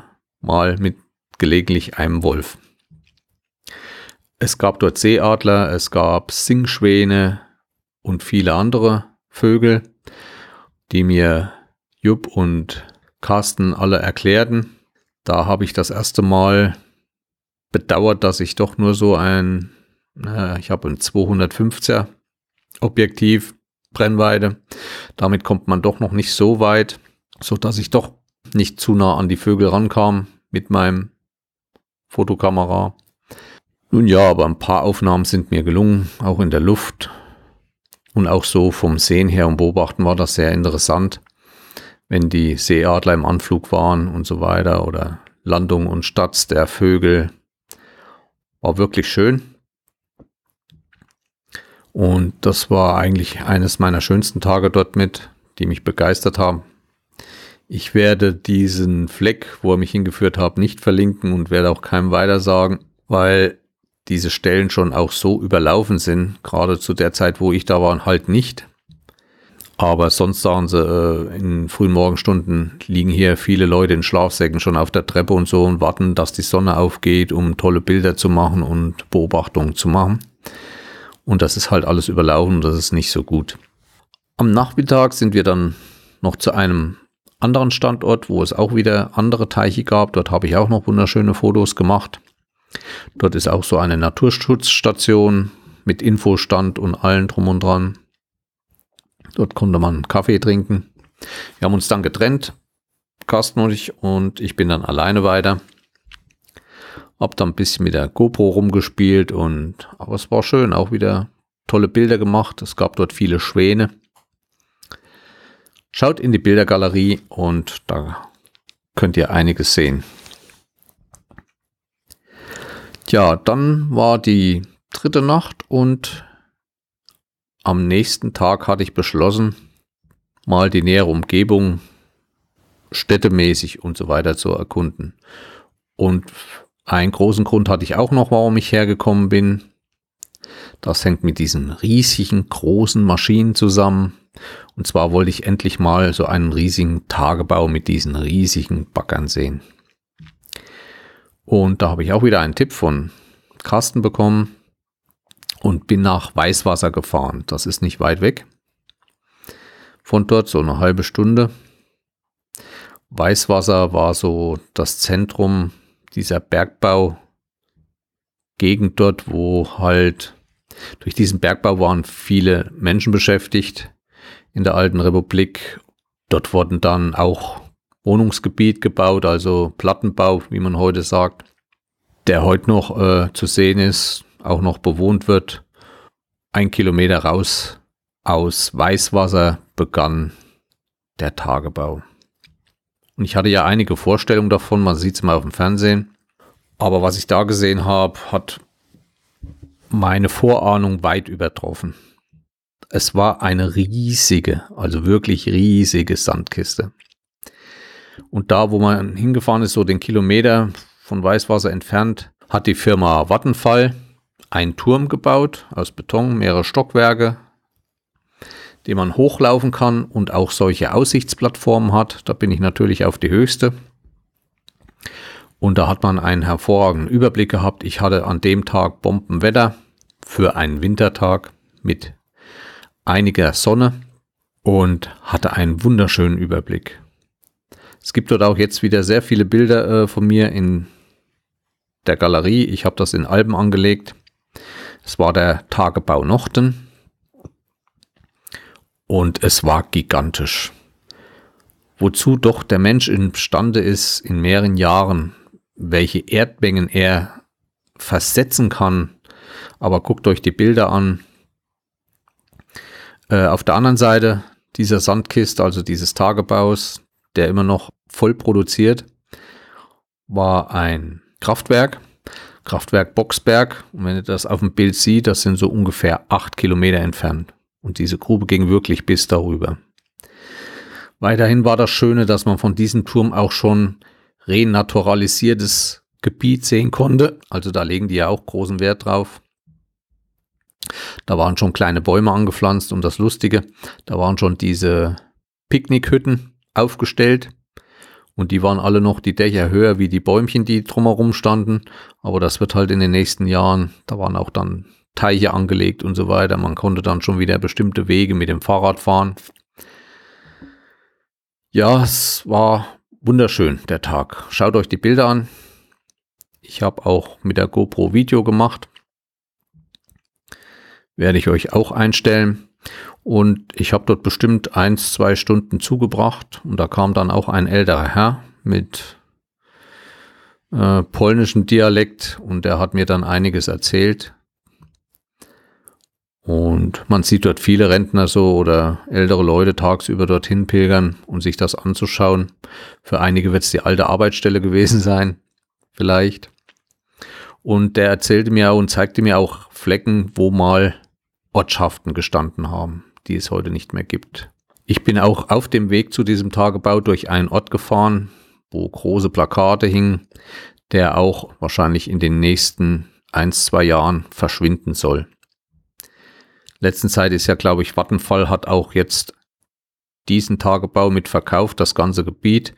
Speaker 1: mal mit gelegentlich einem Wolf. Es gab dort Seeadler, es gab Singschwäne und viele andere Vögel, die mir Jupp und Carsten alle erklärten. Da habe ich das erste Mal bedauert, dass ich doch nur so ein, äh, ich habe ein 250er Objektiv Brennweite. Damit kommt man doch noch nicht so weit, so dass ich doch nicht zu nah an die Vögel rankam mit meinem Fotokamera. Nun ja, aber ein paar Aufnahmen sind mir gelungen, auch in der Luft. Und auch so vom Sehen her und Beobachten war das sehr interessant, wenn die Seeadler im Anflug waren und so weiter oder Landung und Stadt der Vögel war wirklich schön. Und das war eigentlich eines meiner schönsten Tage dort mit, die mich begeistert haben. Ich werde diesen Fleck, wo er mich hingeführt hat, nicht verlinken und werde auch keinem weiter sagen, weil diese Stellen schon auch so überlaufen sind, gerade zu der Zeit, wo ich da war, halt nicht. Aber sonst sagen sie, äh, in frühen Morgenstunden liegen hier viele Leute in Schlafsäcken schon auf der Treppe und so und warten, dass die Sonne aufgeht, um tolle Bilder zu machen und Beobachtungen zu machen. Und das ist halt alles überlaufen, das ist nicht so gut. Am Nachmittag sind wir dann noch zu einem anderen Standort, wo es auch wieder andere Teiche gab. Dort habe ich auch noch wunderschöne Fotos gemacht. Dort ist auch so eine Naturschutzstation mit Infostand und allen drum und dran. Dort konnte man Kaffee trinken. Wir haben uns dann getrennt, Carsten und ich, und ich bin dann alleine weiter. Hab dann ein bisschen mit der GoPro rumgespielt und, aber es war schön, auch wieder tolle Bilder gemacht. Es gab dort viele Schwäne. Schaut in die Bildergalerie und da könnt ihr einiges sehen. Ja, dann war die dritte Nacht und am nächsten Tag hatte ich beschlossen, mal die nähere Umgebung städtemäßig und so weiter zu erkunden. Und Einen großen Grund hatte ich auch noch, warum ich hergekommen bin. Das hängt mit diesen riesigen, großen Maschinen zusammen. Und zwar wollte ich endlich mal so einen riesigen Tagebau mit diesen riesigen Baggern sehen. Und da habe ich auch wieder einen Tipp von Carsten bekommen und bin nach Weißwasser gefahren. Das ist nicht weit weg. Von dort so eine halbe Stunde. Weißwasser war so das Zentrum dieser Bergbau Gegend dort, wo halt durch diesen Bergbau waren viele Menschen beschäftigt in der alten Republik. Dort wurden dann auch Wohnungsgebiet gebaut, also Plattenbau, wie man heute sagt, der heute noch äh, zu sehen ist, auch noch bewohnt wird. Ein Kilometer raus aus Weißwasser begann der Tagebau. Und ich hatte ja einige Vorstellungen davon, man sieht es mal auf dem Fernsehen. Aber was ich da gesehen habe, hat meine Vorahnung weit übertroffen. Es war eine riesige, also wirklich riesige Sandkiste. Und da, wo man hingefahren ist, so den Kilometer von Weißwasser entfernt, hat die Firma Vattenfall einen Turm gebaut aus Beton, mehrere Stockwerke, den man hochlaufen kann und auch solche Aussichtsplattformen hat. Da bin ich natürlich auf die höchste. Und da hat man einen hervorragenden Überblick gehabt. Ich hatte an dem Tag Bombenwetter für einen Wintertag mit einiger Sonne und hatte einen wunderschönen Überblick. Es gibt dort auch jetzt wieder sehr viele Bilder äh, von mir in der Galerie. Ich habe das in Alben angelegt. Es war der Tagebau Nochten und es war gigantisch. Wozu doch der Mensch imstande ist, in mehreren Jahren, welche Erdmengen er versetzen kann. Aber guckt euch die Bilder an. Äh, auf der anderen Seite dieser Sandkiste, also dieses Tagebaus, der immer noch voll produziert, war ein Kraftwerk, Kraftwerk Boxberg. Und wenn ihr das auf dem Bild seht, das sind so ungefähr acht Kilometer entfernt. Und diese Grube ging wirklich bis darüber. Weiterhin war das Schöne, dass man von diesem Turm auch schon renaturalisiertes Gebiet sehen konnte. Also da legen die ja auch großen Wert drauf. Da waren schon kleine Bäume angepflanzt und das Lustige, da waren schon diese Picknickhütten aufgestellt und die waren alle noch die Dächer höher wie die Bäumchen, die drumherum standen. Aber das wird halt in den nächsten Jahren, da waren auch dann Teiche angelegt und so weiter. Man konnte dann schon wieder bestimmte Wege mit dem Fahrrad fahren. Ja, es war wunderschön, der Tag. Schaut euch die Bilder an. Ich habe auch mit der GoPro Video gemacht. Werde ich euch auch einstellen. Und ich habe dort bestimmt eins, zwei Stunden zugebracht. Und da kam dann auch ein älterer Herr mit äh, polnischem Dialekt und der hat mir dann einiges erzählt. Und man sieht dort viele Rentner so oder ältere Leute tagsüber dorthin pilgern und sich das anzuschauen. Für einige wird es die alte Arbeitsstelle gewesen sein, vielleicht. Und der erzählte mir und zeigte mir auch Flecken, wo mal Ortschaften gestanden haben, die es heute nicht mehr gibt. Ich bin auch auf dem Weg zu diesem Tagebau durch einen Ort gefahren, wo große Plakate hingen, der auch wahrscheinlich in den nächsten ein, zwei Jahren verschwinden soll letzten Zeit ist ja, glaube ich, Vattenfall hat auch jetzt diesen Tagebau mit verkauft, das ganze Gebiet.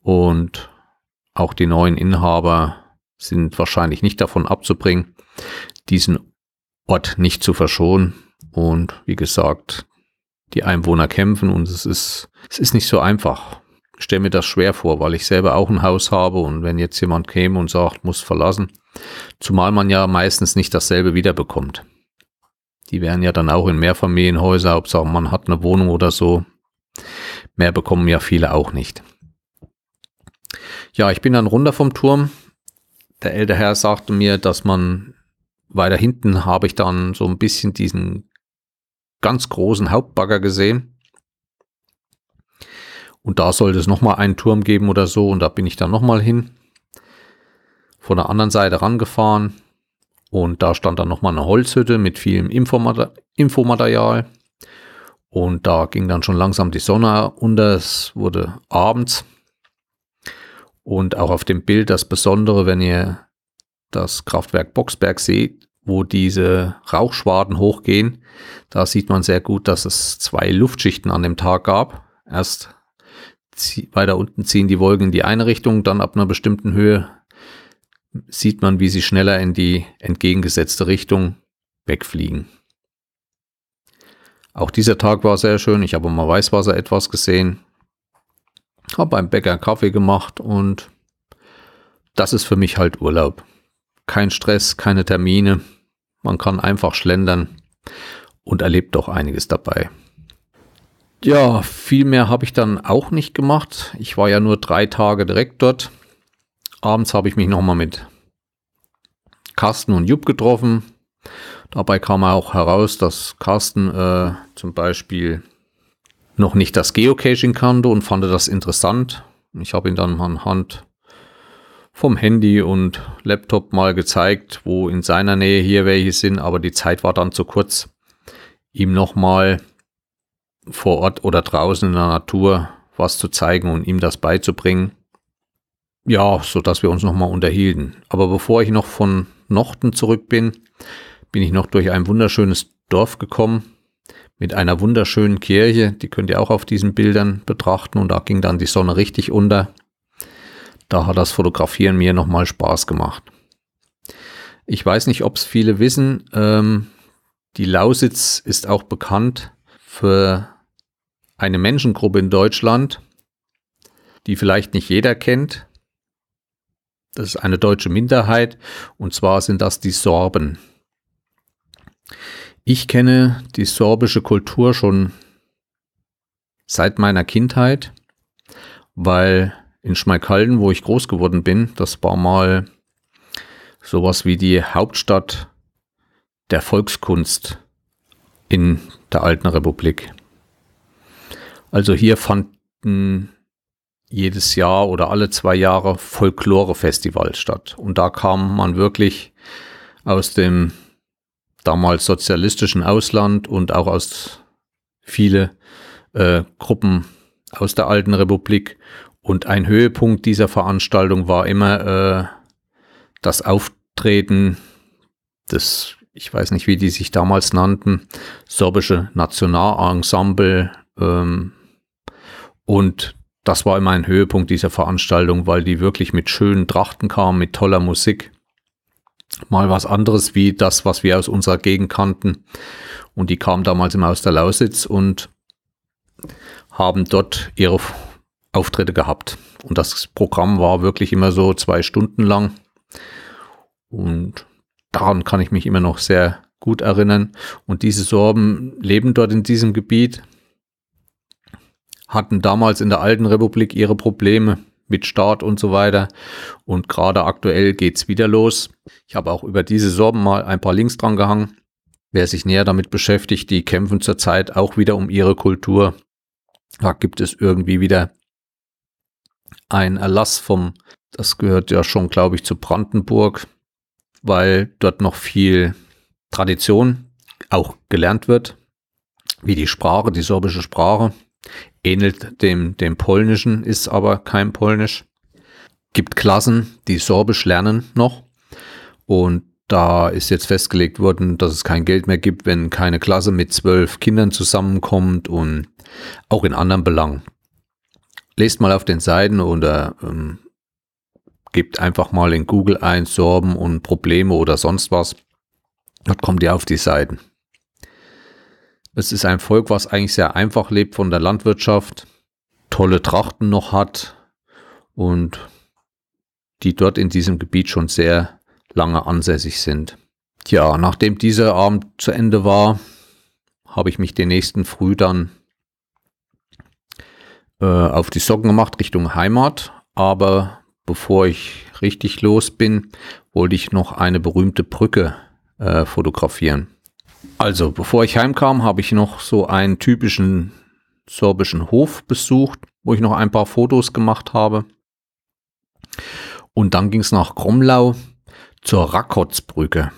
Speaker 1: Und auch die neuen Inhaber sind wahrscheinlich nicht davon abzubringen, diesen Ort nicht zu verschonen. Und wie gesagt, die Einwohner kämpfen und es ist, es ist nicht so einfach. Ich stelle mir das schwer vor, weil ich selber auch ein Haus habe und wenn jetzt jemand käme und sagt, muss verlassen, zumal man ja meistens nicht dasselbe wiederbekommt. Die wären ja dann auch in Mehrfamilienhäuser, Hauptsache man hat eine Wohnung oder so. Mehr bekommen ja viele auch nicht. Ja, ich bin dann runter vom Turm. Der ältere Herr sagte mir, dass man weiter hinten habe ich dann so ein bisschen diesen ganz großen Hauptbagger gesehen. Und da sollte es nochmal einen Turm geben oder so. Und da bin ich dann nochmal hin. Von der anderen Seite rangefahren. Und da stand dann nochmal eine Holzhütte mit vielem Infomaterial. Und da ging dann schon langsam die Sonne unter. Es wurde abends. Und auch auf dem Bild das Besondere, wenn ihr das Kraftwerk Boxbergsee, wo diese Rauchschwaden hochgehen. Da sieht man sehr gut, dass es zwei Luftschichten an dem Tag gab. Erst weiter unten ziehen die Wolken in die eine Richtung, dann ab einer bestimmten Höhe sieht man, wie sie schneller in die entgegengesetzte Richtung wegfliegen. Auch dieser Tag war sehr schön. Ich habe mal Weißwasser etwas gesehen. Habe beim Bäcker Kaffee gemacht und das ist für mich halt Urlaub. Kein Stress, keine Termine. Man kann einfach schlendern und erlebt doch einiges dabei. Ja, viel mehr habe ich dann auch nicht gemacht. Ich war ja nur drei Tage direkt dort. Abends habe ich mich nochmal mit Carsten und Jupp getroffen. Dabei kam auch heraus, dass Carsten äh, zum Beispiel noch nicht das Geocaching kannte und fand das interessant. Ich habe ihn dann anhand vom Handy und Laptop mal gezeigt, wo in seiner Nähe hier welche sind, aber die Zeit war dann zu kurz, ihm nochmal vor Ort oder draußen in der Natur was zu zeigen und ihm das beizubringen. Ja, so dass wir uns nochmal unterhielten. Aber bevor ich noch von Nochten zurück bin, bin ich noch durch ein wunderschönes Dorf gekommen mit einer wunderschönen Kirche. Die könnt ihr auch auf diesen Bildern betrachten und da ging dann die Sonne richtig unter. Da hat das Fotografieren mir nochmal Spaß gemacht. Ich weiß nicht, ob es viele wissen. Ähm, die Lausitz ist auch bekannt für eine Menschengruppe in Deutschland, die vielleicht nicht jeder kennt. Das ist eine deutsche Minderheit und zwar sind das die Sorben. Ich kenne die sorbische Kultur schon seit meiner Kindheit, weil in Schmalkalden, wo ich groß geworden bin, das war mal sowas wie die Hauptstadt der Volkskunst in der alten Republik. Also hier fanden jedes Jahr oder alle zwei Jahre Folklore-Festivals statt. Und da kam man wirklich aus dem damals sozialistischen Ausland und auch aus viele äh, Gruppen aus der alten Republik. Und ein Höhepunkt dieser Veranstaltung war immer äh, das Auftreten des, ich weiß nicht, wie die sich damals nannten, sorbische Nationalensemble ähm, und das war immer ein Höhepunkt dieser Veranstaltung, weil die wirklich mit schönen Trachten kamen, mit toller Musik. Mal was anderes wie das, was wir aus unserer Gegend kannten. Und die kamen damals immer aus der Lausitz und haben dort ihre Auftritte gehabt. Und das Programm war wirklich immer so zwei Stunden lang. Und daran kann ich mich immer noch sehr gut erinnern. Und diese Sorben leben dort in diesem Gebiet hatten damals in der alten Republik ihre Probleme mit Staat und so weiter. Und gerade aktuell geht's wieder los. Ich habe auch über diese Sorben mal ein paar Links dran gehangen. Wer sich näher damit beschäftigt, die kämpfen zurzeit auch wieder um ihre Kultur. Da gibt es irgendwie wieder ein Erlass vom, das gehört ja schon, glaube ich, zu Brandenburg, weil dort noch viel Tradition auch gelernt wird, wie die Sprache, die sorbische Sprache ähnelt dem, dem Polnischen, ist aber kein Polnisch. Gibt Klassen, die Sorbisch lernen noch. Und da ist jetzt festgelegt worden, dass es kein Geld mehr gibt, wenn keine Klasse mit zwölf Kindern zusammenkommt und auch in anderen Belangen. Lest mal auf den Seiten oder ähm, gebt einfach mal in Google ein Sorben und Probleme oder sonst was. Dort kommt ihr auf die Seiten. Es ist ein Volk, was eigentlich sehr einfach lebt von der Landwirtschaft, tolle Trachten noch hat und die dort in diesem Gebiet schon sehr lange ansässig sind. Ja, nachdem dieser Abend zu Ende war, habe ich mich den nächsten Früh dann äh, auf die Socken gemacht Richtung Heimat. Aber bevor ich richtig los bin, wollte ich noch eine berühmte Brücke äh, fotografieren. Also, bevor ich heimkam, habe ich noch so einen typischen sorbischen Hof besucht, wo ich noch ein paar Fotos gemacht habe. Und dann ging es nach Kromlau zur Rakotsbrücke.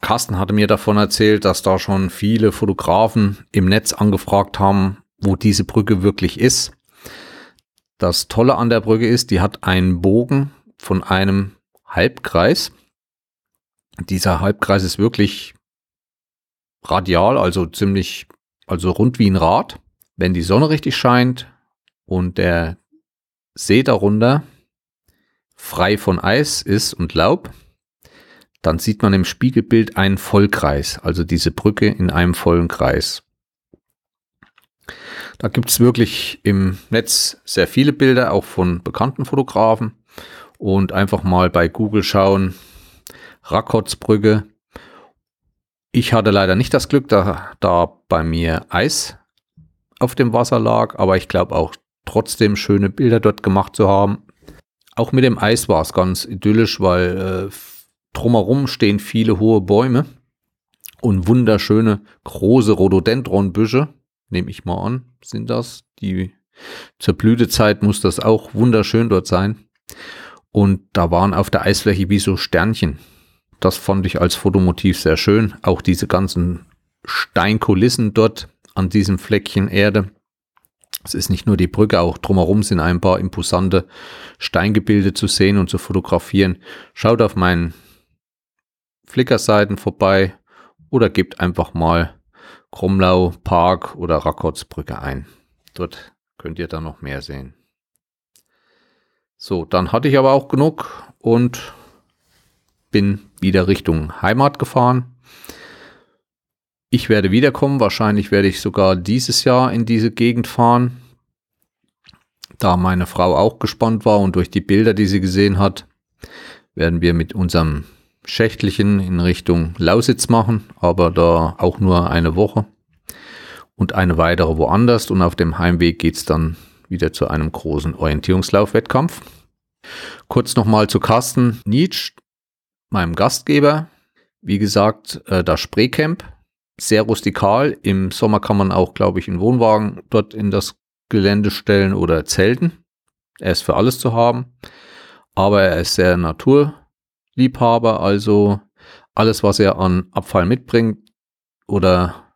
Speaker 1: Carsten hatte mir davon erzählt, dass da schon viele Fotografen im Netz angefragt haben, wo diese Brücke wirklich ist. Das Tolle an der Brücke ist, die hat einen Bogen von einem Halbkreis Dieser Halbkreis ist wirklich radial, also ziemlich, also rund wie ein Rad. Wenn die Sonne richtig scheint und der See darunter frei von Eis ist und Laub, dann sieht man im Spiegelbild einen Vollkreis, also diese Brücke in einem vollen Kreis. Da gibt es wirklich im Netz sehr viele Bilder, auch von bekannten Fotografen. Und einfach mal bei Google schauen, Rakotsbrücke. Ich hatte leider nicht das Glück, da, da bei mir Eis auf dem Wasser lag, aber ich glaube auch trotzdem schöne Bilder dort gemacht zu haben. Auch mit dem Eis war es ganz idyllisch, weil äh, drumherum stehen viele hohe Bäume und wunderschöne große Rhododendronbüsche, nehme ich mal an, sind das. Die zur Blütezeit muss das auch wunderschön dort sein. Und da waren auf der Eisfläche wie so Sternchen. Das fand ich als Fotomotiv sehr schön. Auch diese ganzen Steinkulissen dort an diesem Fleckchen Erde. Es ist nicht nur die Brücke, auch drumherum sind ein paar imposante Steingebilde zu sehen und zu fotografieren. Schaut auf meinen Flickr-Seiten vorbei oder gebt einfach mal Krumlau Park oder Rakotsbrücke ein. Dort könnt ihr dann noch mehr sehen. So, dann hatte ich aber auch genug und bin wieder Richtung Heimat gefahren. Ich werde wiederkommen. Wahrscheinlich werde ich sogar dieses Jahr in diese Gegend fahren. Da meine Frau auch gespannt war und durch die Bilder, die sie gesehen hat, werden wir mit unserem Schächtlichen in Richtung Lausitz machen, aber da auch nur eine Woche und eine weitere woanders. Und auf dem Heimweg geht's dann wieder zu einem großen Orientierungslaufwettkampf. Kurz nochmal zu Carsten Nietzsch, meinem Gastgeber. Wie gesagt, äh, das Spreecamp sehr rustikal. Im Sommer kann man auch, glaube ich, einen Wohnwagen dort in das Gelände stellen oder zelten. Er ist für alles zu haben. Aber er ist sehr Naturliebhaber, also alles, was er an Abfall mitbringt oder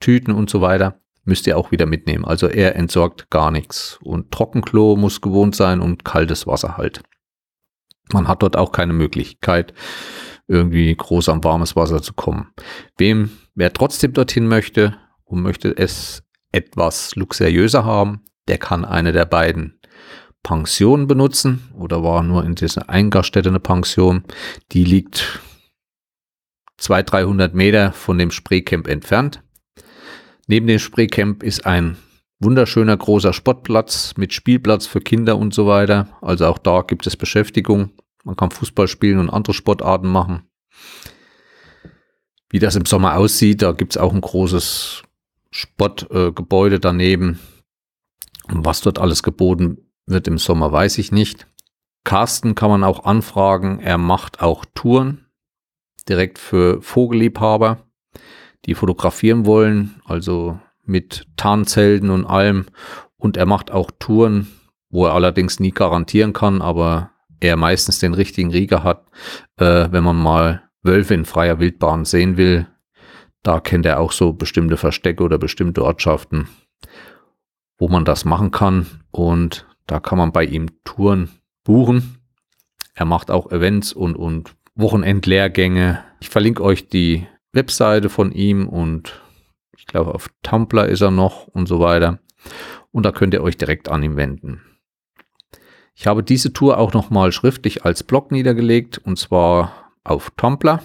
Speaker 1: Tüten und so weiter, müsst ihr auch wieder mitnehmen. Also er entsorgt gar nichts. Und Trockenklo muss gewohnt sein und kaltes Wasser halt. Man hat dort auch keine Möglichkeit, irgendwie groß am warmes Wasser zu kommen. Wem, wer trotzdem dorthin möchte und möchte es etwas luxuriöser haben, der kann eine der beiden Pensionen benutzen oder war nur in dieser Eingaststätte eine Pension. Die liegt 200, 300 Meter von dem Spreecamp entfernt. Neben dem Spreecamp ist ein wunderschöner großer Sportplatz mit Spielplatz für Kinder und so weiter. Also auch da gibt es Beschäftigung. Man kann Fußball spielen und andere Sportarten machen. Wie das im Sommer aussieht, da gibt es auch ein großes Sportgebäude äh, daneben. Und was dort alles geboten wird im Sommer, weiß ich nicht. Carsten kann man auch anfragen. Er macht auch Touren direkt für Vogelliebhaber, die fotografieren wollen, also mit Tarnzelten und allem. Und er macht auch Touren, wo er allerdings nie garantieren kann, aber er meistens den richtigen Rieger hat, äh, wenn man mal Wölfe in freier Wildbahn sehen will. Da kennt er auch so bestimmte Verstecke oder bestimmte Ortschaften, wo man das machen kann. Und da kann man bei ihm Touren buchen. Er macht auch Events und, und Wochenendlehrgänge. Ich verlinke euch die Webseite von ihm und ich glaube auf Tumblr ist er noch und so weiter. Und da könnt ihr euch direkt an ihn wenden. Ich habe diese Tour auch nochmal schriftlich als Blog niedergelegt und zwar auf Tumblr.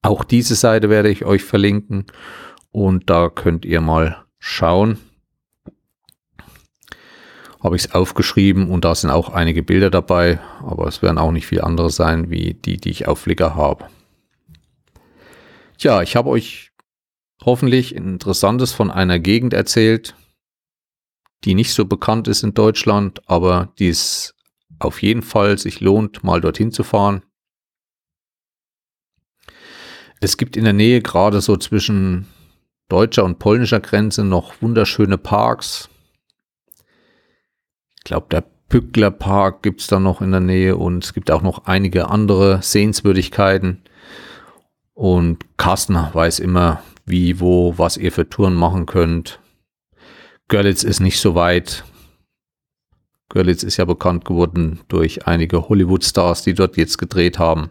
Speaker 1: Auch diese Seite werde ich euch verlinken und da könnt ihr mal schauen. Habe ich es aufgeschrieben und da sind auch einige Bilder dabei, aber es werden auch nicht viel andere sein wie die, die ich auf Flickr habe. Tja, ich habe euch hoffentlich Interessantes von einer Gegend erzählt, die nicht so bekannt ist in Deutschland, aber die es auf jeden Fall sich lohnt, mal dorthin zu fahren. Es gibt in der Nähe gerade so zwischen deutscher und polnischer Grenze noch wunderschöne Parks. Ich glaube, der Pückler Park gibt es da noch in der Nähe und es gibt auch noch einige andere Sehenswürdigkeiten. Und Carsten weiß immer, wie, wo, was ihr für Touren machen könnt. Görlitz ist nicht so weit. Görlitz ist ja bekannt geworden durch einige Hollywood-Stars, die dort jetzt gedreht haben.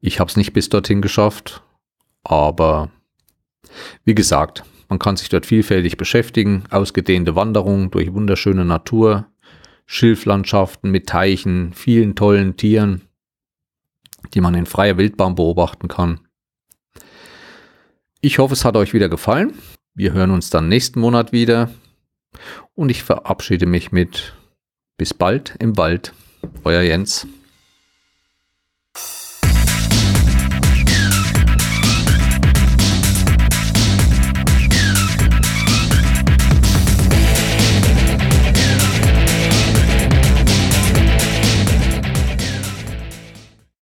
Speaker 1: Ich habe es nicht bis dorthin geschafft, aber wie gesagt, man kann sich dort vielfältig beschäftigen, ausgedehnte Wanderungen durch wunderschöne Natur, Schilflandschaften mit Teichen, vielen tollen Tieren, die man in freier Wildbahn beobachten kann. Ich hoffe, es hat euch wieder gefallen. Wir hören uns dann nächsten Monat wieder. Und ich verabschiede mich mit bis bald im Wald. Euer Jens.